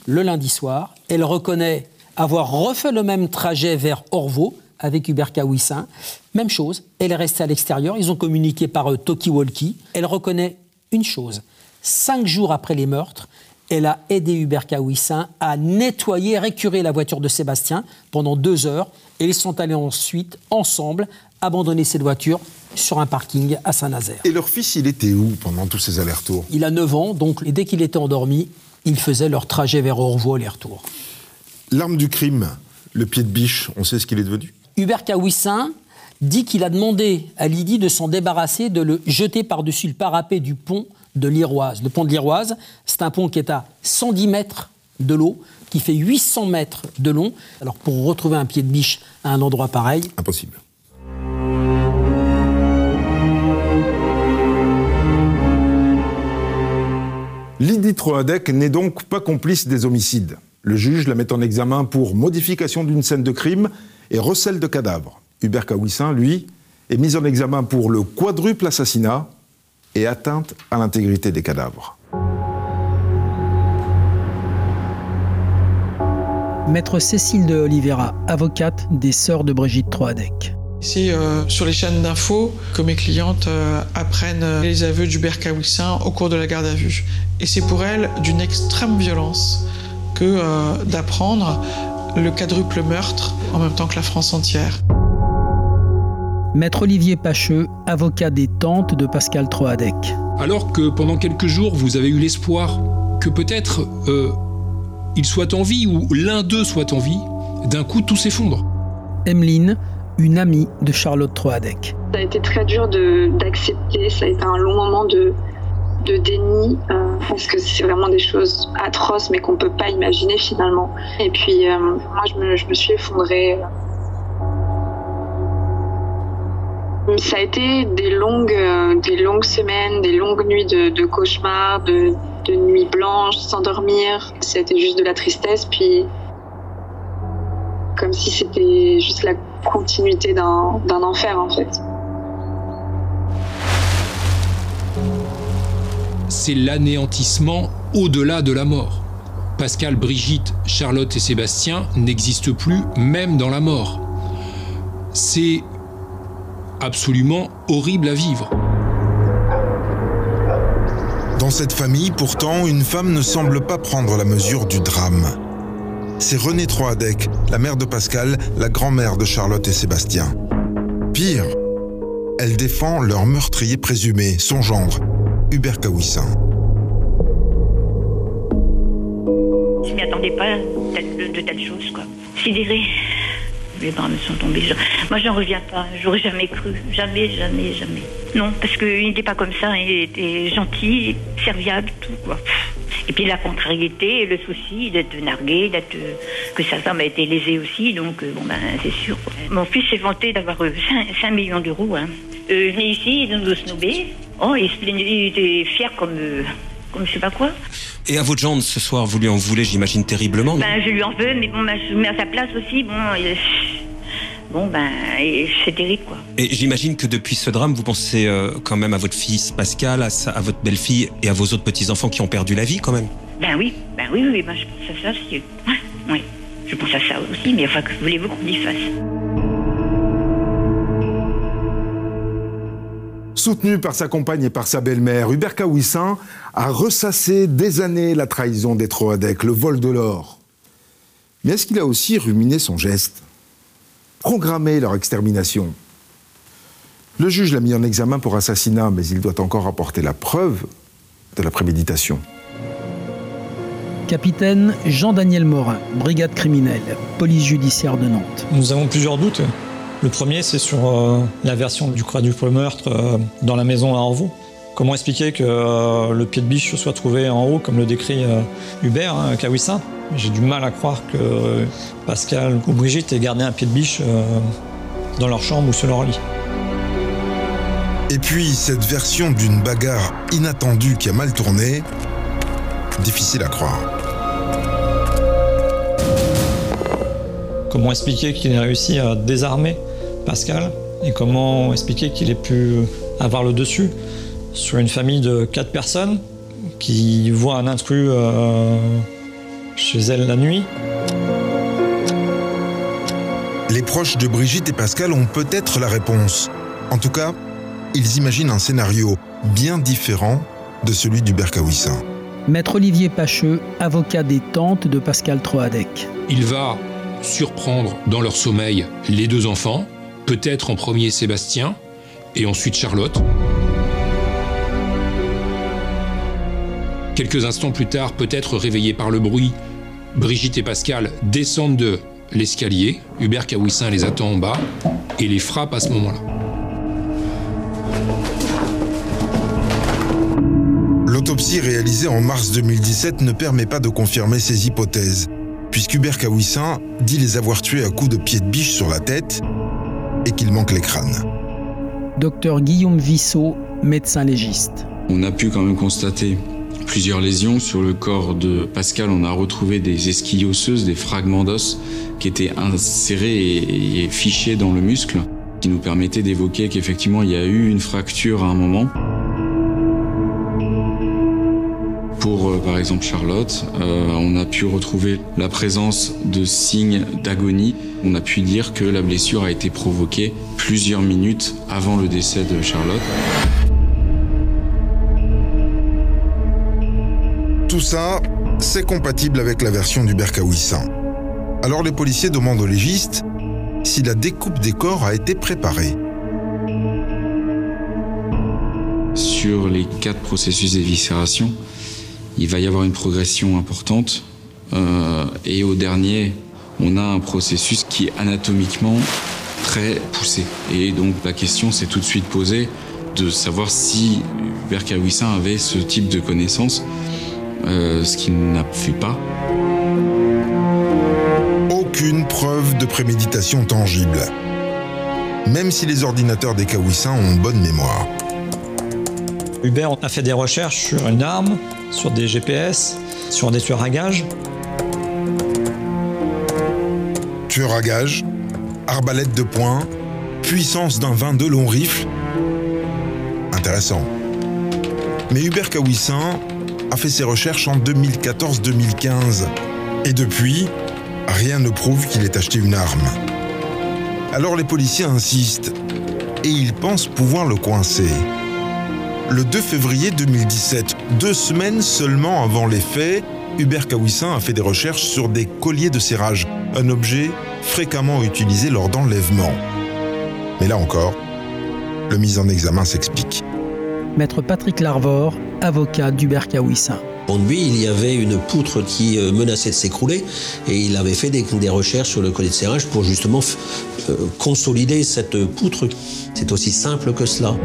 Le lundi soir, elle reconnaît avoir refait le même trajet vers Orvaux avec Hubert Kawissin. Même chose, elle est restée à l'extérieur. Ils ont communiqué par euh, talkie-walkie. Elle reconnaît une chose cinq jours après les meurtres, elle a aidé Hubert Kawissin à nettoyer, récurer la voiture de Sébastien pendant deux heures. Et ils sont allés ensuite, ensemble, abandonner cette voiture sur un parking à Saint-Nazaire. Et leur fils, il était où pendant tous ces allers-retours? Il a 9 ans, donc et dès qu'il était endormi, ils faisaient leur trajet vers Orvaux aller-retour. L'arme du crime, le pied de biche, on sait ce qu'il est devenu? Hubert Kawissin dit qu'il a demandé à Lydie de s'en débarrasser, de le jeter par-dessus le parapet du pont de l'Iroise. Le pont de l'Iroise, c'est un pont qui est à 110 mètres de l'eau, qui fait 800 mètres de long. Alors pour retrouver un pied de biche à un endroit pareil... Impossible. Lydie Troadec n'est donc pas complice des homicides. Le juge la met en examen pour modification d'une scène de crime et recel de cadavres. Hubert Kawissin, lui, est mis en examen pour le quadruple assassinat et atteinte à l'intégrité des cadavres. Maître Cécile de Oliveira, avocate des sœurs de Brigitte Troadec. C'est euh, sur les chaînes d'infos que mes clientes euh, apprennent euh, les aveux d'Hubert Kawissin au cours de la garde à vue. Et c'est pour elles d'une extrême violence que euh, d'apprendre le quadruple meurtre en même temps que la France entière. Maître Olivier Pacheux, avocat des tantes de Pascal Troadec. Alors que pendant quelques jours, vous avez eu l'espoir que peut-être euh, il soit en vie ou l'un d'eux soit en vie, d'un coup tout s'effondre. Emeline, une amie de Charlotte Troadec. Ça a été très dur d'accepter, ça a été un long moment de, de déni, euh, parce que c'est vraiment des choses atroces, mais qu'on peut pas imaginer finalement. Et puis, euh, moi, je me, je me suis effondrée. Ça a été des longues, euh, des longues semaines, des longues nuits de, de cauchemars, de, de nuits blanches, sans dormir. C'était juste de la tristesse, puis comme si c'était juste la continuité d'un d'un enfer en fait. C'est l'anéantissement au-delà de la mort. Pascal, Brigitte, Charlotte et Sébastien n'existent plus même dans la mort. C'est absolument horrible à vivre. Dans cette famille, pourtant, une femme ne semble pas prendre la mesure du drame. C'est Renée Troadec, la mère de Pascal, la grand-mère de Charlotte et Sébastien. Pire, elle défend leur meurtrier présumé, son gendre, Hubert Kawissin. Je m'y attendais pas de, telles choses, quoi. Sidéré. Les bras me sont tombés. Je- Moi, j'en reviens pas. J'aurais jamais cru. Jamais, jamais, jamais. Non, parce qu'il n'était pas comme ça. Il était gentil, serviable, tout, quoi. Et puis la contrariété et le souci d'être nargué, d'être que sa femme a été lésée aussi, donc euh, bon ben c'est sûr. Mon fils s'est vanté d'avoir 5, millions d'euros. Hein. Euh, ici, il nous snobé. Oh, il, se plaignait, il était fier comme, euh, comme je sais pas quoi. Et à votre gendre ce soir, vous lui en voulez, j'imagine, terriblement. Ben, je lui en veux, mais bon, je me mets à sa place aussi. Bon, euh, bon ben, c'est terrible, quoi. Et j'imagine que depuis ce drame, vous pensez euh, quand même à votre fils Pascal, à, sa- à votre belle-fille et à vos autres petits-enfants qui ont perdu la vie quand même. Ben oui, ben oui, oui, ben, je pense à ça aussi. Ouais, oui, je pense à ça aussi, mais enfin, que voulez-vous qu'on y fasse? Soutenu par sa compagne et par sa belle-mère, Hubert Kawissin a ressassé des années la trahison des Troadec, le vol de l'or. Mais est-ce qu'il a aussi ruminé son geste? Programmé leur extermination Le juge l'a mis en examen pour assassinat, mais il doit encore apporter la preuve de la préméditation. Capitaine Jean-Daniel Morin, brigade criminelle, police judiciaire de Nantes. Nous avons plusieurs doutes. Le premier, c'est sur euh, la version du quadruple meurtre euh, dans la maison à Orvaux. Comment expliquer que euh, le pied de biche soit trouvé en haut, comme le décrit Hubert hein, Kawissin J'ai du mal à croire que Pascal ou Brigitte aient gardé un pied de biche dans leur chambre ou sur leur lit. Et puis, cette version d'une bagarre inattendue qui a mal tourné, difficile à croire. Comment expliquer qu'il ait réussi à désarmer Pascal? Et comment expliquer qu'il ait pu avoir le dessus? Sur une famille de quatre personnes qui voit un intrus euh, chez elle la nuit. Les proches de Brigitte et Pascal ont peut-être la réponse. En tout cas, ils imaginent un scénario bien différent de celui du Berkawissin. Maître Olivier Pacheux, avocat des tantes de Pascal Troadec. Il va surprendre dans leur sommeil les deux enfants, peut-être en premier Sébastien et ensuite Charlotte. Quelques instants plus tard, peut-être réveillés par le bruit, Brigitte et Pascal descendent de l'escalier, Hubert Kawissin les attend en bas et les frappe à ce moment-là. L'autopsie réalisée en mars 2017 ne permet pas de confirmer ces hypothèses, puisqu'Hubert Kawissin dit les avoir tués à coups de pied de biche sur la tête et qu'il manque les crânes. Docteur Guillaume Vissot, médecin légiste. On a pu quand même constater plusieurs lésions sur le corps de Pascal. On a retrouvé des esquilles osseuses, des fragments d'os qui étaient insérés et fichés dans le muscle, qui nous permettaient d'évoquer qu'effectivement il y a eu une fracture à un moment. Pour euh, par exemple Charlotte, euh, on a pu retrouver la présence de signes d'agonie. On a pu dire que la blessure a été provoquée plusieurs minutes avant le décès de Charlotte. Tout ça, c'est compatible avec la version du Berkawissin. Alors les policiers demandent au légiste si la découpe des corps a été préparée. Sur les quatre processus d'éviscération, il va y avoir une progression importante. Euh, et au dernier, on a un processus qui est anatomiquement très poussé. Et donc la question s'est tout de suite posée de savoir si Hubert avait ce type de connaissances, euh, ce qu'il n'a fait pas. Aucune preuve de préméditation tangible. Même si les ordinateurs des Kawissins ont bonne mémoire. Hubert a fait des recherches sur une arme, sur des GPS, sur des tueurs à gages. Tueur à gages, arbalète de poing, puissance d'un 22 long rifle. Intéressant. Mais Hubert Kawissin fait ses recherches en 2014-2015. Et depuis, rien ne prouve qu'il ait acheté une arme. Alors les policiers insistent et ils pensent pouvoir le coincer le 2 février 2017, deux semaines seulement avant les faits, Hubert Kawissin a fait des recherches sur des colliers de serrage, un objet fréquemment utilisé lors d'enlèvements. Mais là encore, le mise en examen s'explique. Maître Patrick Larvor, avocat d'Hubert Kawissin. Pour lui, il y avait une poutre qui euh, menaçait de s'écrouler et il avait fait des, recherches sur le collier de serrage pour justement euh, consolider cette poutre. C'est aussi simple que cela.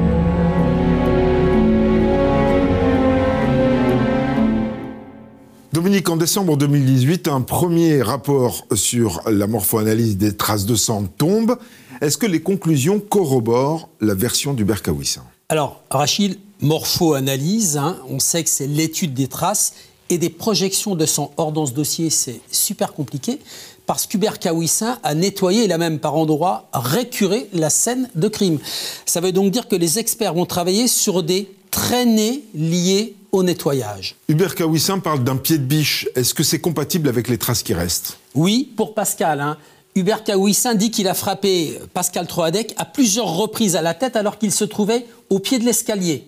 Dominique, en décembre 2018, un premier rapport sur la morphoanalyse des traces de sang tombe. Est-ce que les conclusions corroborent la version du Berkawissin Alors, Rachid, morphoanalyse, hein, on sait que c'est l'étude des traces et des projections de sang. Or, dans ce dossier, c'est super compliqué parce qu'Hubert Kawissin a nettoyé et l'a même par endroits récuré la scène de crime. Ça veut donc dire que les experts vont travailler sur des traînées liées au nettoyage. Hubert Kawissin parle d'un pied de biche. Est-ce que c'est compatible avec les traces qui restent? Oui, pour Pascal. Hein. Hubert Kaouissin dit qu'il a frappé Pascal Troadec à plusieurs reprises à la tête alors qu'il se trouvait au pied de l'escalier,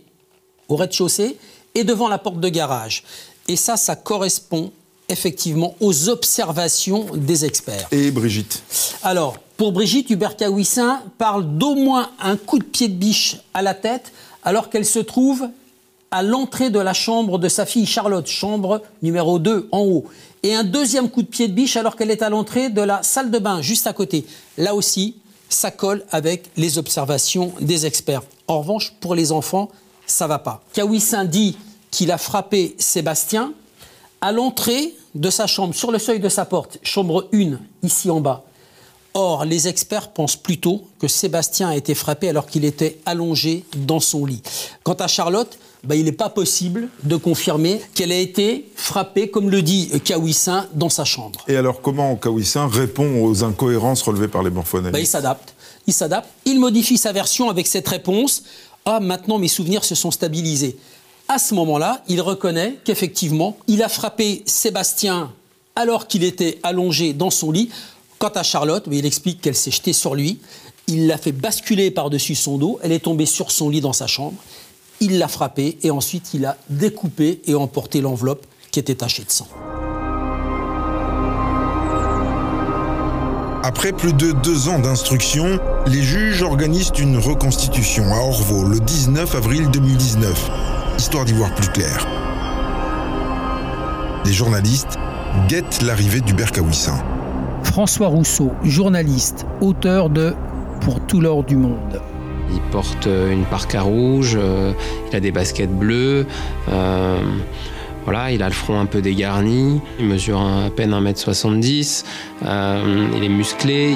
au rez-de-chaussée et devant la porte de garage. Et ça, ça correspond effectivement aux observations des experts. Et Brigitte Alors, pour Brigitte, Hubert Kaouissin parle d'au moins un coup de pied de biche à la tête alors qu'elle se trouve à l'entrée de la chambre de sa fille Charlotte, chambre numéro 2 en haut. Et un deuxième coup de pied de biche alors qu'elle est à l'entrée de la salle de bain juste à côté. Là aussi, ça colle avec les observations des experts. En revanche, pour les enfants, ça va pas. Kawissin dit qu'il a frappé Sébastien à l'entrée de sa chambre, sur le seuil de sa porte, chambre 1, ici en bas. Or, les experts pensent plutôt que Sébastien a été frappé alors qu'il était allongé dans son lit. Quant à Charlotte, ben, il n'est pas possible de confirmer qu'elle a été frappée, comme le dit Kawissin, dans sa chambre. Et alors, comment Kawissin répond aux incohérences relevées par les morphonèmes ben, Il s'adapte. Il s'adapte. Il modifie sa version avec cette réponse. Ah, maintenant mes souvenirs se sont stabilisés. À ce moment-là, il reconnaît qu'effectivement, il a frappé Sébastien alors qu'il était allongé dans son lit Quant à Charlotte, il explique qu'elle s'est jetée sur lui. Il l'a fait basculer par-dessus son dos. Elle est tombée sur son lit dans sa chambre. Il l'a frappée et ensuite il a découpé et emporté l'enveloppe qui était tachée de sang. Après plus de deux ans d'instruction, les juges organisent une reconstitution à Orvaux le 19 avril 2019, histoire d'y voir plus clair. Les journalistes guettent l'arrivée du Berkawissin. François Rousseau, journaliste, auteur de Pour tout l'or du monde. Il porte euh, une parka rouge, euh, il a des baskets bleues, euh, voilà, il a le front un peu dégarni, il mesure à peine 1m70, il est musclé.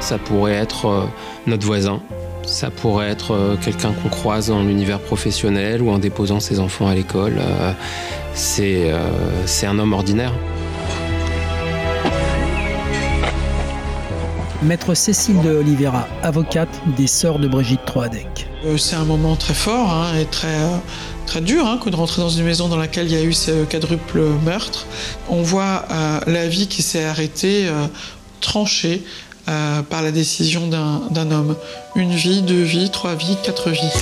Ça pourrait être notre voisin, ça pourrait être quelqu'un qu'on croise dans l'univers professionnel ou en déposant ses enfants à l'école. C'est un homme ordinaire. Maître Cécile de Oliveira, avocate des sœurs de Brigitte Troadec. Euh, c'est un moment très fort hein, et très, euh, très dur hein, que de rentrer dans une maison dans laquelle il y a eu ce quadruple meurtre. On voit euh, la vie qui s'est arrêtée, tranchée par la décision d'un homme. Une vie, deux vies, trois vies, quatre vies.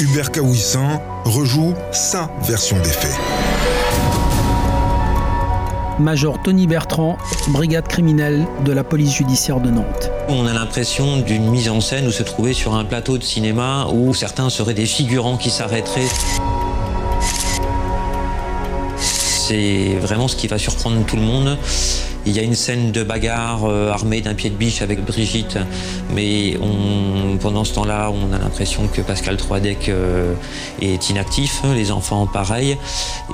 Hubert Kawissin rejoue sa version des faits. Major Tony Bertrand, brigade criminelle de la police judiciaire de Nantes. On a l'impression d'une mise en scène où se trouvait sur un plateau de cinéma où certains seraient des figurants qui s'arrêteraient. C'est vraiment ce qui va surprendre tout le monde. Il y a une scène de bagarre euh, armée d'un pied de biche avec Brigitte, mais pendant ce temps-là, on a l'impression que Pascal Troidec euh, est inactif, les enfants pareil,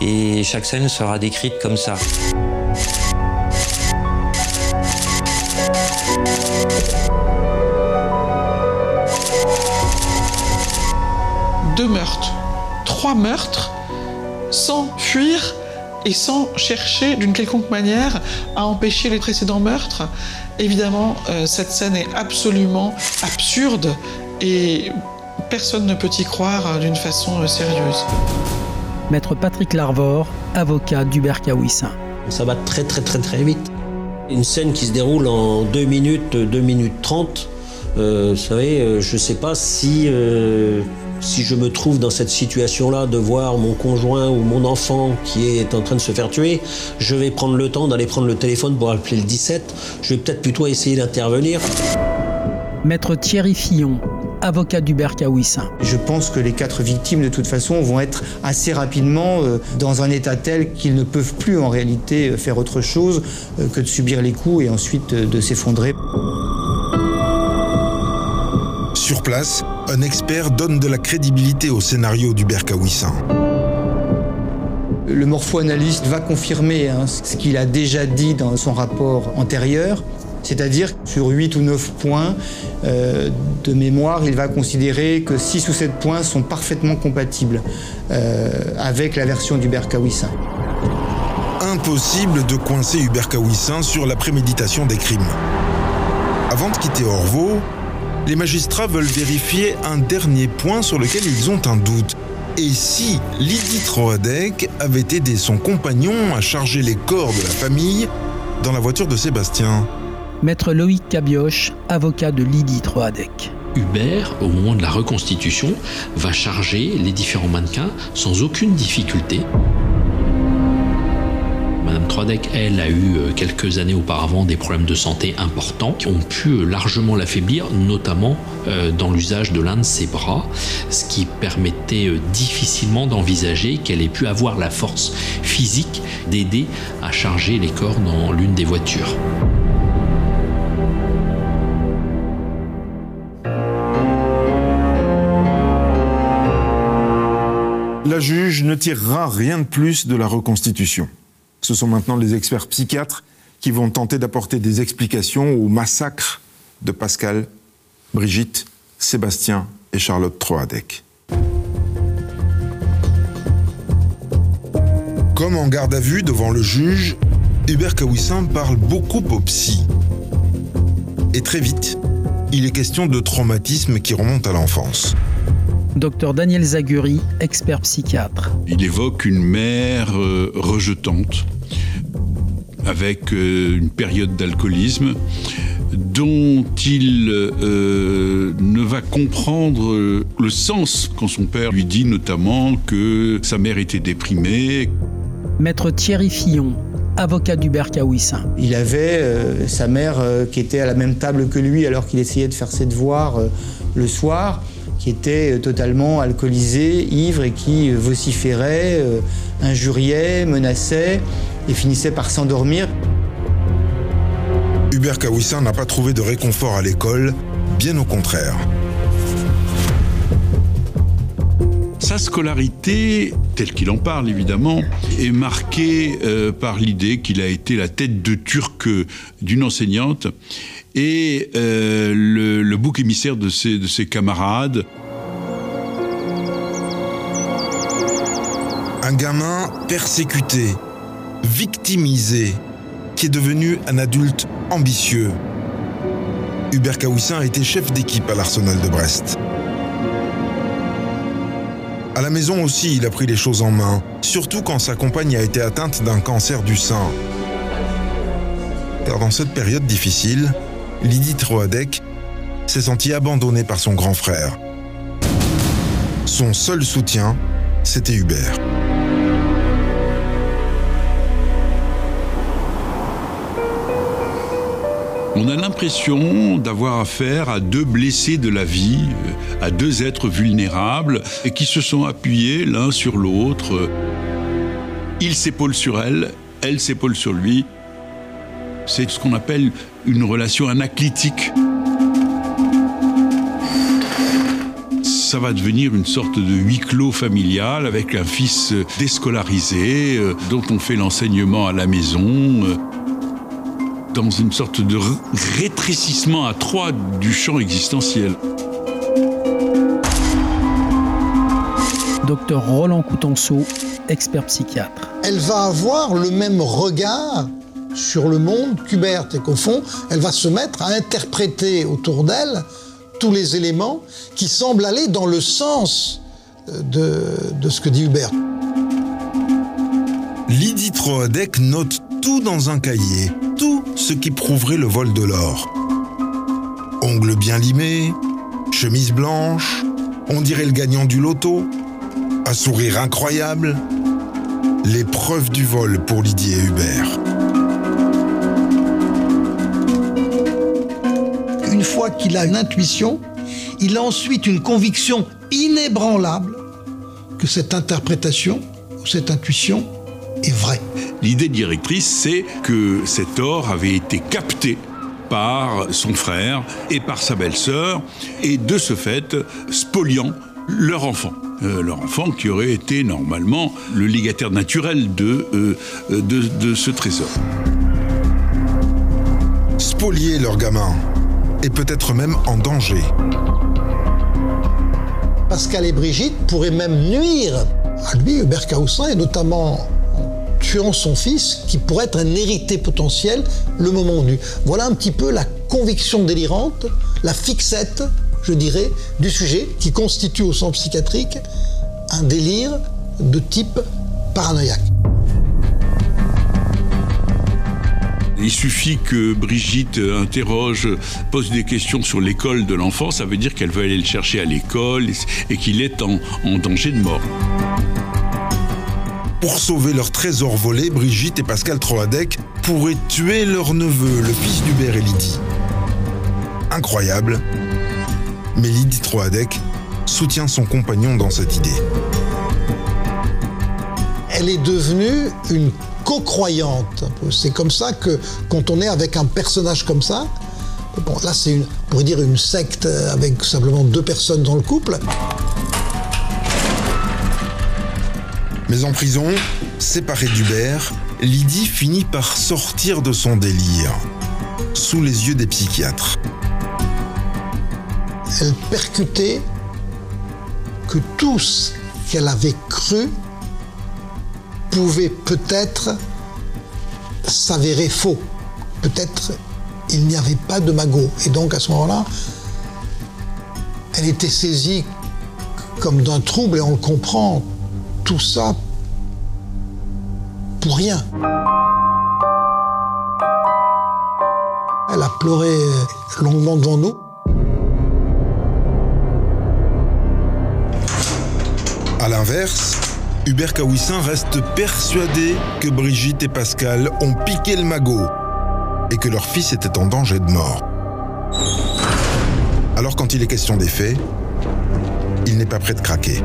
et chaque scène sera décrite comme ça. Deux meurtres, trois meurtres, et sans chercher d'une quelconque manière à empêcher les précédents meurtres. Évidemment, euh, cette scène est absolument absurde et personne ne peut y croire euh, d'une façon euh, sérieuse. Maître Patrick Larvor, avocat d'Hubert Kawissin. Ça va très très très très vite. Une scène qui se déroule en 2 minutes, 2 minutes 30. vous savez, je ne sais pas si si je me trouve dans cette situation-là de voir mon conjoint ou mon enfant qui est en train de se faire tuer, je vais prendre le temps d'aller prendre le téléphone pour appeler le 17. Je vais peut-être plutôt essayer d'intervenir. Maître Thierry Fillon, avocat d'Hubert Kawissin. Je pense que les quatre victimes, de toute façon, vont être assez rapidement euh, dans un état tel qu'ils ne peuvent plus en réalité euh, faire autre chose euh, que de subir les coups et ensuite de s'effondrer. Sur place, un expert donne de la crédibilité au scénario du Berkawissin. Le morpho-analyste va confirmer hein, ce qu'il a déjà dit dans son rapport antérieur, c'est-à-dire sur 8 ou 9 points euh, de mémoire, il va considérer que 6 ou 7 points sont parfaitement compatibles euh, avec la version du Berkawissin. Impossible de coincer Hubert Kawissin sur la préméditation des crimes. Avant de quitter Orvaux, les magistrats veulent vérifier un dernier point sur lequel ils ont un doute. Et si Lydie Troadec avait aidé son compagnon à charger les corps de la famille dans la voiture de Sébastien Maître Loïc Cabioche, avocat de Lydie Troadec. Hubert, au moment de la reconstitution, va charger les différents mannequins sans aucune difficulté. Troadec, elle, a eu euh, quelques années auparavant des problèmes de santé importants qui ont pu euh, largement l'affaiblir, notamment euh, dans l'usage de l'un de ses bras, ce qui permettait difficilement d'envisager qu'elle ait pu avoir la force physique d'aider à charger les corps dans l'une des voitures. La juge ne tirera rien de plus de la reconstitution. Ce sont maintenant les experts psychiatres qui vont tenter d'apporter des explications au massacre de Pascal, Brigitte, Sébastien et Charlotte Troadec. Comme en garde à vue devant le juge, Hubert Kawissin parle beaucoup au psy. Et très vite, il est question de traumatisme qui remonte à l'enfance. Docteur Daniel Zaguri, expert psychiatre. Il évoque une mère euh, rejetante, avec euh, une période d'alcoolisme, dont il euh, ne va comprendre le sens quand son père lui dit notamment que sa mère était déprimée. Maître Thierry Fillon, avocat d'Hubert Kawissin. Il avait sa mère qui était à la même table que lui alors qu'il essayait de faire ses devoirs le soir qui était totalement alcoolisé, ivre et qui vociférait, euh, injuriait, menaçait et finissait par s'endormir. Hubert Kawissin n'a pas trouvé de réconfort à l'école, bien au contraire. Sa scolarité, telle qu'il en parle évidemment, est marquée euh, par l'idée qu'il a été la tête de turc d'une enseignante et euh, le, bouc émissaire de ses, de ses camarades. Un gamin persécuté, victimisé, qui est devenu un adulte ambitieux. Hubert Kawissin a été chef d'équipe à l'Arsenal de Brest. À la maison aussi, il a pris les choses en main, surtout quand sa compagne a été atteinte d'un cancer du sein. Car dans cette période difficile, Lydie Troadec s'est sentie abandonnée par son grand frère. Son seul soutien, c'était Hubert. On a l'impression d'avoir affaire à deux blessés de la vie, à deux êtres vulnérables et qui se sont appuyés l'un sur l'autre. Il s'épaule sur elle, elle s'épaule sur lui. C'est ce qu'on appelle une relation anaclitique. ça va devenir une sorte de huis clos familial avec un fils déscolarisé euh, dont on fait l'enseignement à la maison euh, dans une sorte de rétrécissement à trois du champ existentiel. Docteur Roland Coutenceau, expert psychiatre. Elle va avoir le même regard sur le monde qu'Hubert et qu'au fond, elle va se mettre à interpréter autour d'elle tous les éléments qui semblent aller dans le sens euh, de, de ce que dit Hubert. Lydie Troadec note tout dans un cahier, tout ce qui prouverait le vol de l'or. Ongles bien limés, chemise blanche, on dirait le gagnant du loto, un sourire incroyable, les preuves du vol pour Lydie et Hubert. une fois qu'il a une intuition, il a ensuite une conviction inébranlable que cette interprétation ou cette intuition est vraie. L'idée directrice, c'est que cet or avait été capté par son frère et par sa belle-sœur, et de ce fait, spoliant leur enfant. Euh, leur enfant qui aurait été normalement le légataire naturel de, euh, de, de ce trésor. Spolier leur gamin, et peut-être même en danger. Pascal et Brigitte pourraient même nuire à lui, Hubert Caussin, et notamment en tuant son fils, qui pourrait être un hérité potentiel le moment venu. Voilà un petit peu la conviction délirante, la fixette, je dirais, du sujet, qui constitue au sens psychiatrique un délire de type paranoïaque. Il suffit que Brigitte interroge, pose des questions sur l'école de l'enfant, ça veut dire qu'elle veut aller le chercher à l'école et qu'il est en, en danger de mort. Pour sauver leur trésor volé, Brigitte et Pascal Troadec pourraient tuer leur neveu, le fils d'Hubert et Lydie. Incroyable, mais Lydie Troadec soutient son compagnon dans cette idée. Elle est devenue une co-croyante. C'est comme ça que quand on est avec un personnage comme ça, bon, là c'est on pourrait dire une secte avec simplement deux personnes dans le couple. Mais en prison, séparée d'Hubert, Lydie finit par sortir de son délire, sous les yeux des psychiatres. Elle percutait que tout ce qu'elle avait cru pouvait peut-être s'avérer faux. Peut-être il n'y avait pas de magot. Et donc à ce moment-là, elle était saisie comme d'un trouble et on le comprend. Tout ça pour rien. Elle a pleuré longuement devant nous. À l'inverse, Hubert Kawissin reste persuadé que Brigitte et Pascal ont piqué le magot et que leur fils était en danger de mort. Alors quand il est question des faits, il n'est pas prêt de craquer.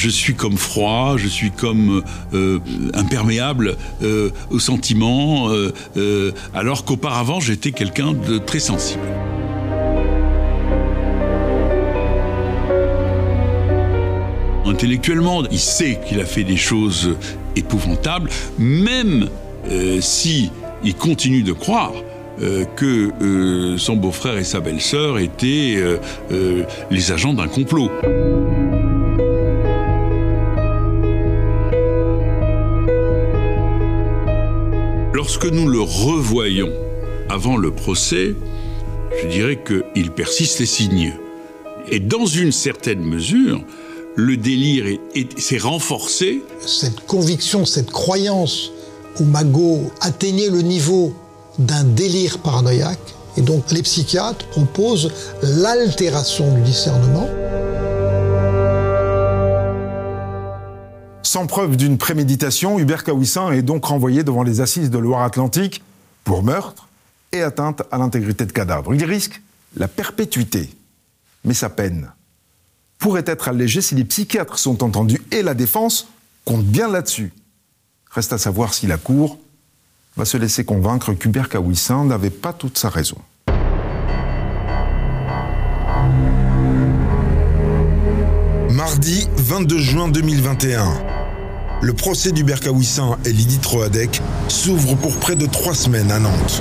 Je suis comme froid, je suis comme euh, imperméable euh, aux sentiments, euh, alors qu'auparavant j'étais quelqu'un de très sensible. Intellectuellement, il sait qu'il a fait des choses épouvantables, même si il continue de croire que son beau-frère et sa belle-sœur étaient les agents d'un complot. Lorsque nous le revoyons avant le procès, je dirais qu'il persiste et signe. Et dans une certaine mesure, le délire est- est- s'est renforcé. Cette conviction, cette croyance où Magot atteignait le niveau d'un délire paranoïaque. Et donc les psychiatres proposent l'altération du discernement. Sans preuve d'une préméditation, Hubert Kawissin est donc renvoyé devant les assises de Loire-Atlantique pour meurtre et atteinte à l'intégrité de cadavre. Il risque la perpétuité, mais sa peine pourrait être allégée si les psychiatres sont entendus et la défense compte bien là-dessus. Reste à savoir si la Cour va se laisser convaincre qu'Hubert Kawissin n'avait pas toute sa raison. Mardi 22 juin 2021. Le procès d'Hubert Kawissin et Lydie Troadec s'ouvre pour près de trois semaines à Nantes.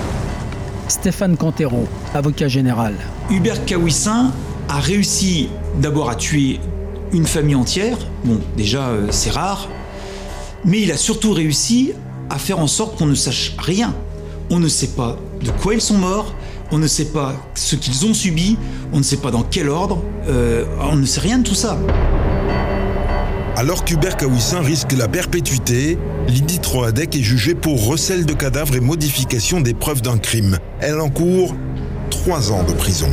Stéphane Cantero, avocat général. Hubert Kawissin a réussi d'abord à tuer une famille entière. Bon, déjà, euh, c'est rare. Mais il a surtout réussi à faire en sorte qu'on ne sache rien. On ne sait pas de quoi ils sont morts, on ne sait pas ce qu'ils ont subi, on ne sait pas dans quel ordre, euh, on ne sait rien de tout ça. Alors qu'Hubert Kawissin risque la perpétuité, Lydie Troadec est jugée pour recel de cadavres et modification des preuves d'un crime. Elle encourt trois ans de prison.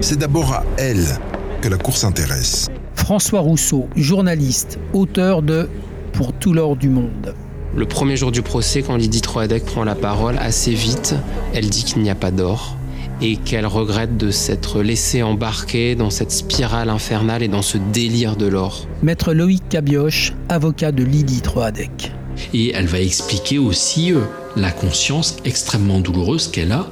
C'est d'abord à elle que la Cour s'intéresse. François Rousseau, journaliste, auteur de Pour tout l'or du monde. Le premier jour du procès, quand Lydie Troadec prend la parole, assez vite, elle dit qu'il n'y a pas d'or et qu'elle regrette de s'être laissée embarquer dans cette spirale infernale et dans ce délire de l'or. Maître Loïc Cabioche, avocat de Lydie Troadec. Et elle va expliquer aussi euh, la conscience extrêmement douloureuse qu'elle a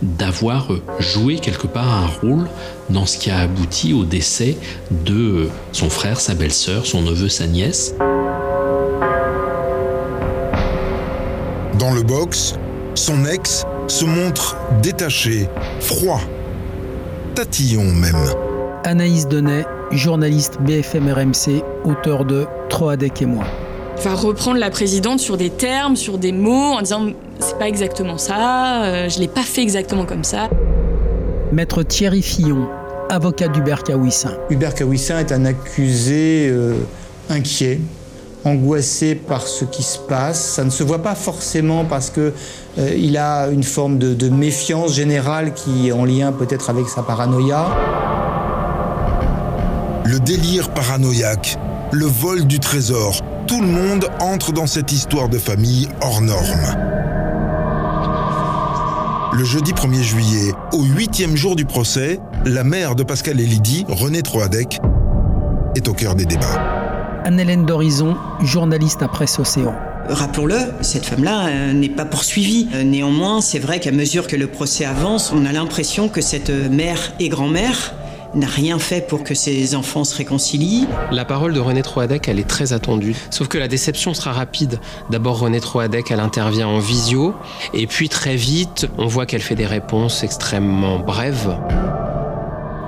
d'avoir euh, joué quelque part un rôle dans ce qui a abouti au décès de euh, son frère, sa belle-sœur, son neveu, sa nièce. Dans le box, son ex se montre détaché, froid, tatillon même. Anaïs Denet, journaliste BFM RMC, auteur de Troadec et moi. va reprendre la présidente sur des termes, sur des mots, en disant c'est pas exactement ça, euh, je l'ai pas fait exactement comme ça. Maître Thierry Fillon, avocat d'Hubert Kawissin. Hubert Kawissin est un accusé euh, inquiet, angoissé par ce qui se passe. Ça ne se voit pas forcément parce que euh, il a une forme de, méfiance générale qui est en lien peut-être avec sa paranoïa. Le délire paranoïaque, le vol du trésor, tout le monde entre dans cette histoire de famille hors norme. Le jeudi 1er juillet, au huitième jour du procès, la mère de Pascal et Lydie, Renée Troadec, est au cœur des débats. Anne-Hélène d'Horizon, journaliste à Presse Océan. Rappelons-le, cette femme-là euh, n'est pas poursuivie. Euh, néanmoins, c'est vrai qu'à mesure que le procès avance, on a l'impression que cette mère et grand-mère n'a rien fait pour que ses enfants se réconcilient. La parole de René Troadec, elle est très attendue. Sauf que la déception sera rapide. D'abord, René Troadec, elle intervient en visio. Et puis, très vite, on voit qu'elle fait des réponses extrêmement brèves.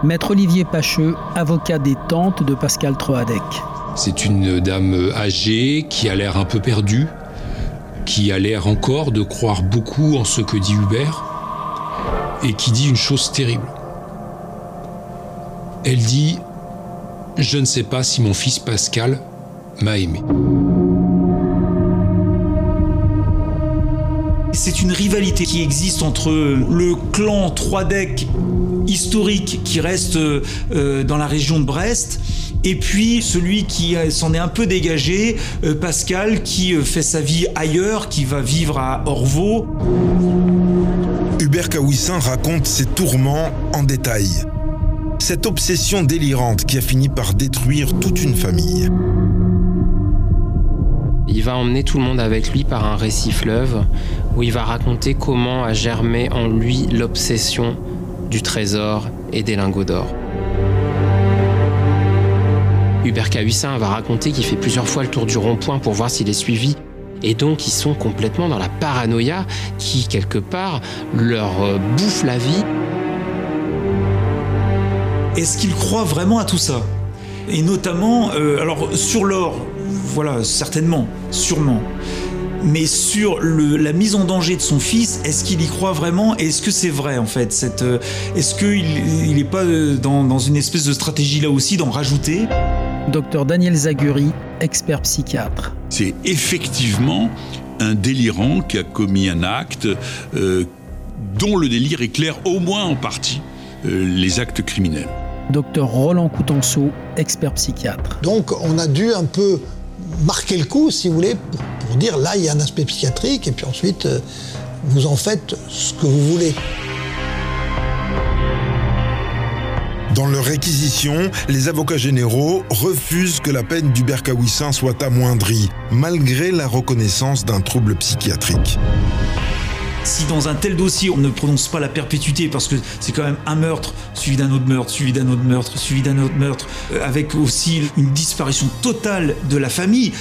Maître Olivier Pacheux, avocat des tantes de Pascal Troadec. C'est une dame âgée qui a l'air un peu perdue, qui a l'air encore de croire beaucoup en ce que dit Hubert, et qui dit une chose terrible. Elle dit Je ne sais pas si mon fils Pascal m'a aimé. C'est une rivalité qui existe entre le clan Troidec historique qui reste euh, dans la région de Brest et puis celui qui s'en est un peu dégagé, euh, Pascal, qui euh, fait sa vie ailleurs, qui va vivre à Orvaux. Hubert Kawissin raconte ses tourments en détail. Cette obsession délirante qui a fini par détruire toute une famille. Il va emmener tout le monde avec lui par un récit fleuve où il va raconter comment a germé en lui l'obsession du trésor et des lingots d'or. Hubert Cahuissin va raconter qu'il fait plusieurs fois le tour du rond-point pour voir s'il est suivi. Et donc ils sont complètement dans la paranoïa qui, quelque part, leur euh, bouffe la vie. Est-ce qu'il croit vraiment à tout ça? Et notamment, euh, alors sur l'or, voilà, certainement, sûrement. Mais sur la mise en danger de son fils, est-ce qu'il y croit vraiment? Et est-ce que c'est vrai en fait euh, Est-ce qu'il n'est pas dans une espèce de stratégie là aussi d'en rajouter? Docteur Daniel Zaguri, expert psychiatre. C'est effectivement un délirant qui a commis un acte euh, dont le délire éclaire au moins en partie euh, les actes criminels. Docteur Roland Coutenceau, expert psychiatre. Donc on a dû un peu marquer le coup, si vous voulez, pour, pour dire là il y a un aspect psychiatrique, et puis ensuite euh, vous en faites ce que vous voulez. Dans leur réquisition, les avocats généraux refusent que la peine d'Hubert Kawissin soit amoindrie, malgré la reconnaissance d'un trouble psychiatrique. Si dans un tel dossier on ne prononce pas la perpétuité parce que c'est quand même un meurtre suivi d'un autre meurtre, suivi d'un autre meurtre, suivi d'un autre meurtre, euh, avec aussi une disparition totale de la famille,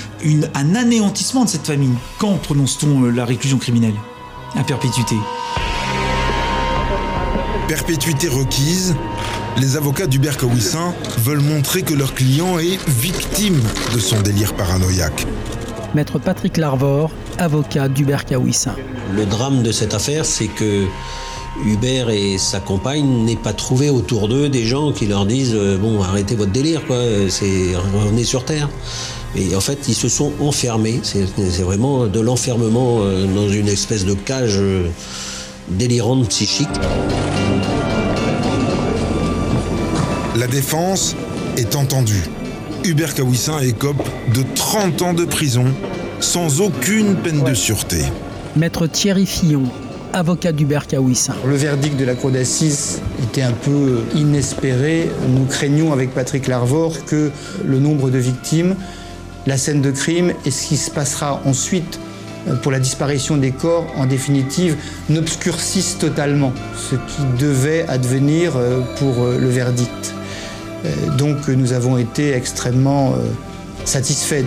un anéantissement de cette famille, quand prononce-t-on euh, la réclusion criminelle? À perpétuité. Perpétuité requise, les avocats d'Hubert Kawissin veulent montrer que leur client est victime de son délire paranoïaque. Maître Patrick Larvor, avocat d'Hubert Kawissin. Le drame de cette affaire, c'est que Hubert et sa compagne n'aient pas trouvé autour d'eux des gens qui leur disent euh, bon arrêtez votre délire quoi, c'est revenez sur terre. Et en fait, ils se sont enfermés. C'est c'est vraiment de l'enfermement euh, dans une espèce de cage euh, délirante psychique. La défense est entendue. Hubert Kawissin écope de 30 ans de prison sans aucune peine de sûreté. Maître Thierry Fillon, avocat d'Hubert Kawissin. Le verdict de la cour d'assises était un peu inespéré. Nous craignons avec Patrick Larvor que le nombre de victimes, la scène de crime et ce qui se passera ensuite euh, pour la disparition des corps, en définitive, n'obscurcissent totalement ce qui devait advenir euh, pour euh, le verdict. Euh, Donc nous avons été extrêmement euh, satisfaits.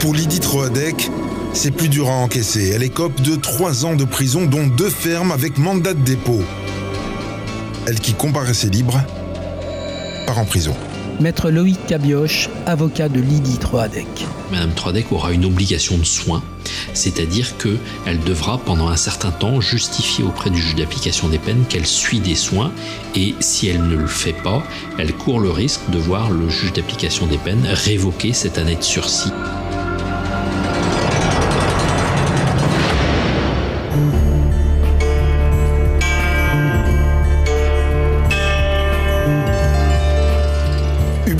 Pour Lydie Troadec, c'est plus dur à encaisser. Elle écope de 3 ans de prison, dont deux fermes avec mandat de dépôt. Elle qui comparaissait libre part en prison. Maître Loïc Cabioche, avocat de Lydie Troadec. Madame Troadec aura une obligation de soins, c'est-à-dire qu'elle devra pendant un certain temps justifier auprès du juge d'application des peines qu'elle suit des soins et si elle ne le fait pas, elle court le risque de voir le juge d'application des peines révoquer cette année de sursis.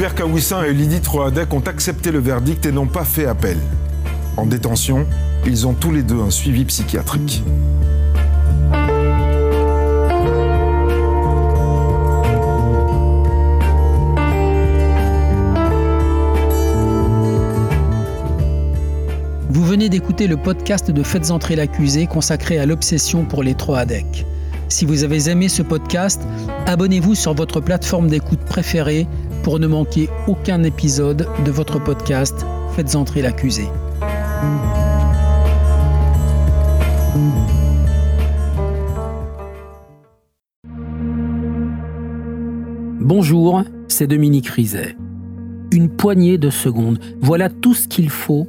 Hubert Kawissin et Lydie Troadec ont accepté le verdict et n'ont pas fait appel. En détention, ils ont tous les deux un suivi psychiatrique. Vous venez d'écouter le podcast de Faites entrer l'accusé consacré à l'obsession pour les Troadec. Si vous avez aimé ce podcast, abonnez-vous sur votre plateforme d'écoute préférée pour ne manquer aucun épisode de votre podcast Faites entrer l'accusé. Bonjour, c'est Dominique Rizet. Une poignée de secondes, voilà tout ce qu'il faut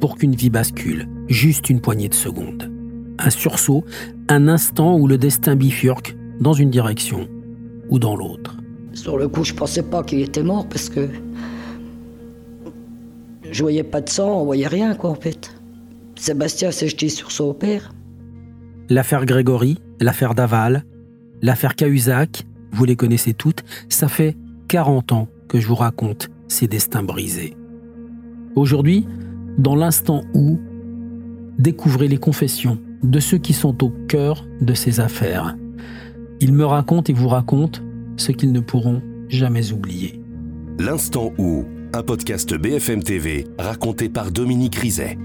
pour qu'une vie bascule. Juste une poignée de secondes. Un sursaut, un instant où le destin bifurque dans une direction ou dans l'autre. Sur le coup, je pensais pas qu'il était mort parce que je voyais pas de sang, on voyait rien quoi en fait. Sébastien s'est jeté sur son père. L'affaire Grégory, l'affaire Daval, l'affaire Cahuzac, vous les connaissez toutes, ça fait 40 ans que je vous raconte ces destins brisés. Aujourd'hui, dans l'instant où, découvrez les confessions de ceux qui sont au cœur de ces affaires. Ils me racontent et vous racontent ce qu'ils ne pourront jamais oublier. L'instant où, un podcast BFM TV raconté par Dominique Rizet.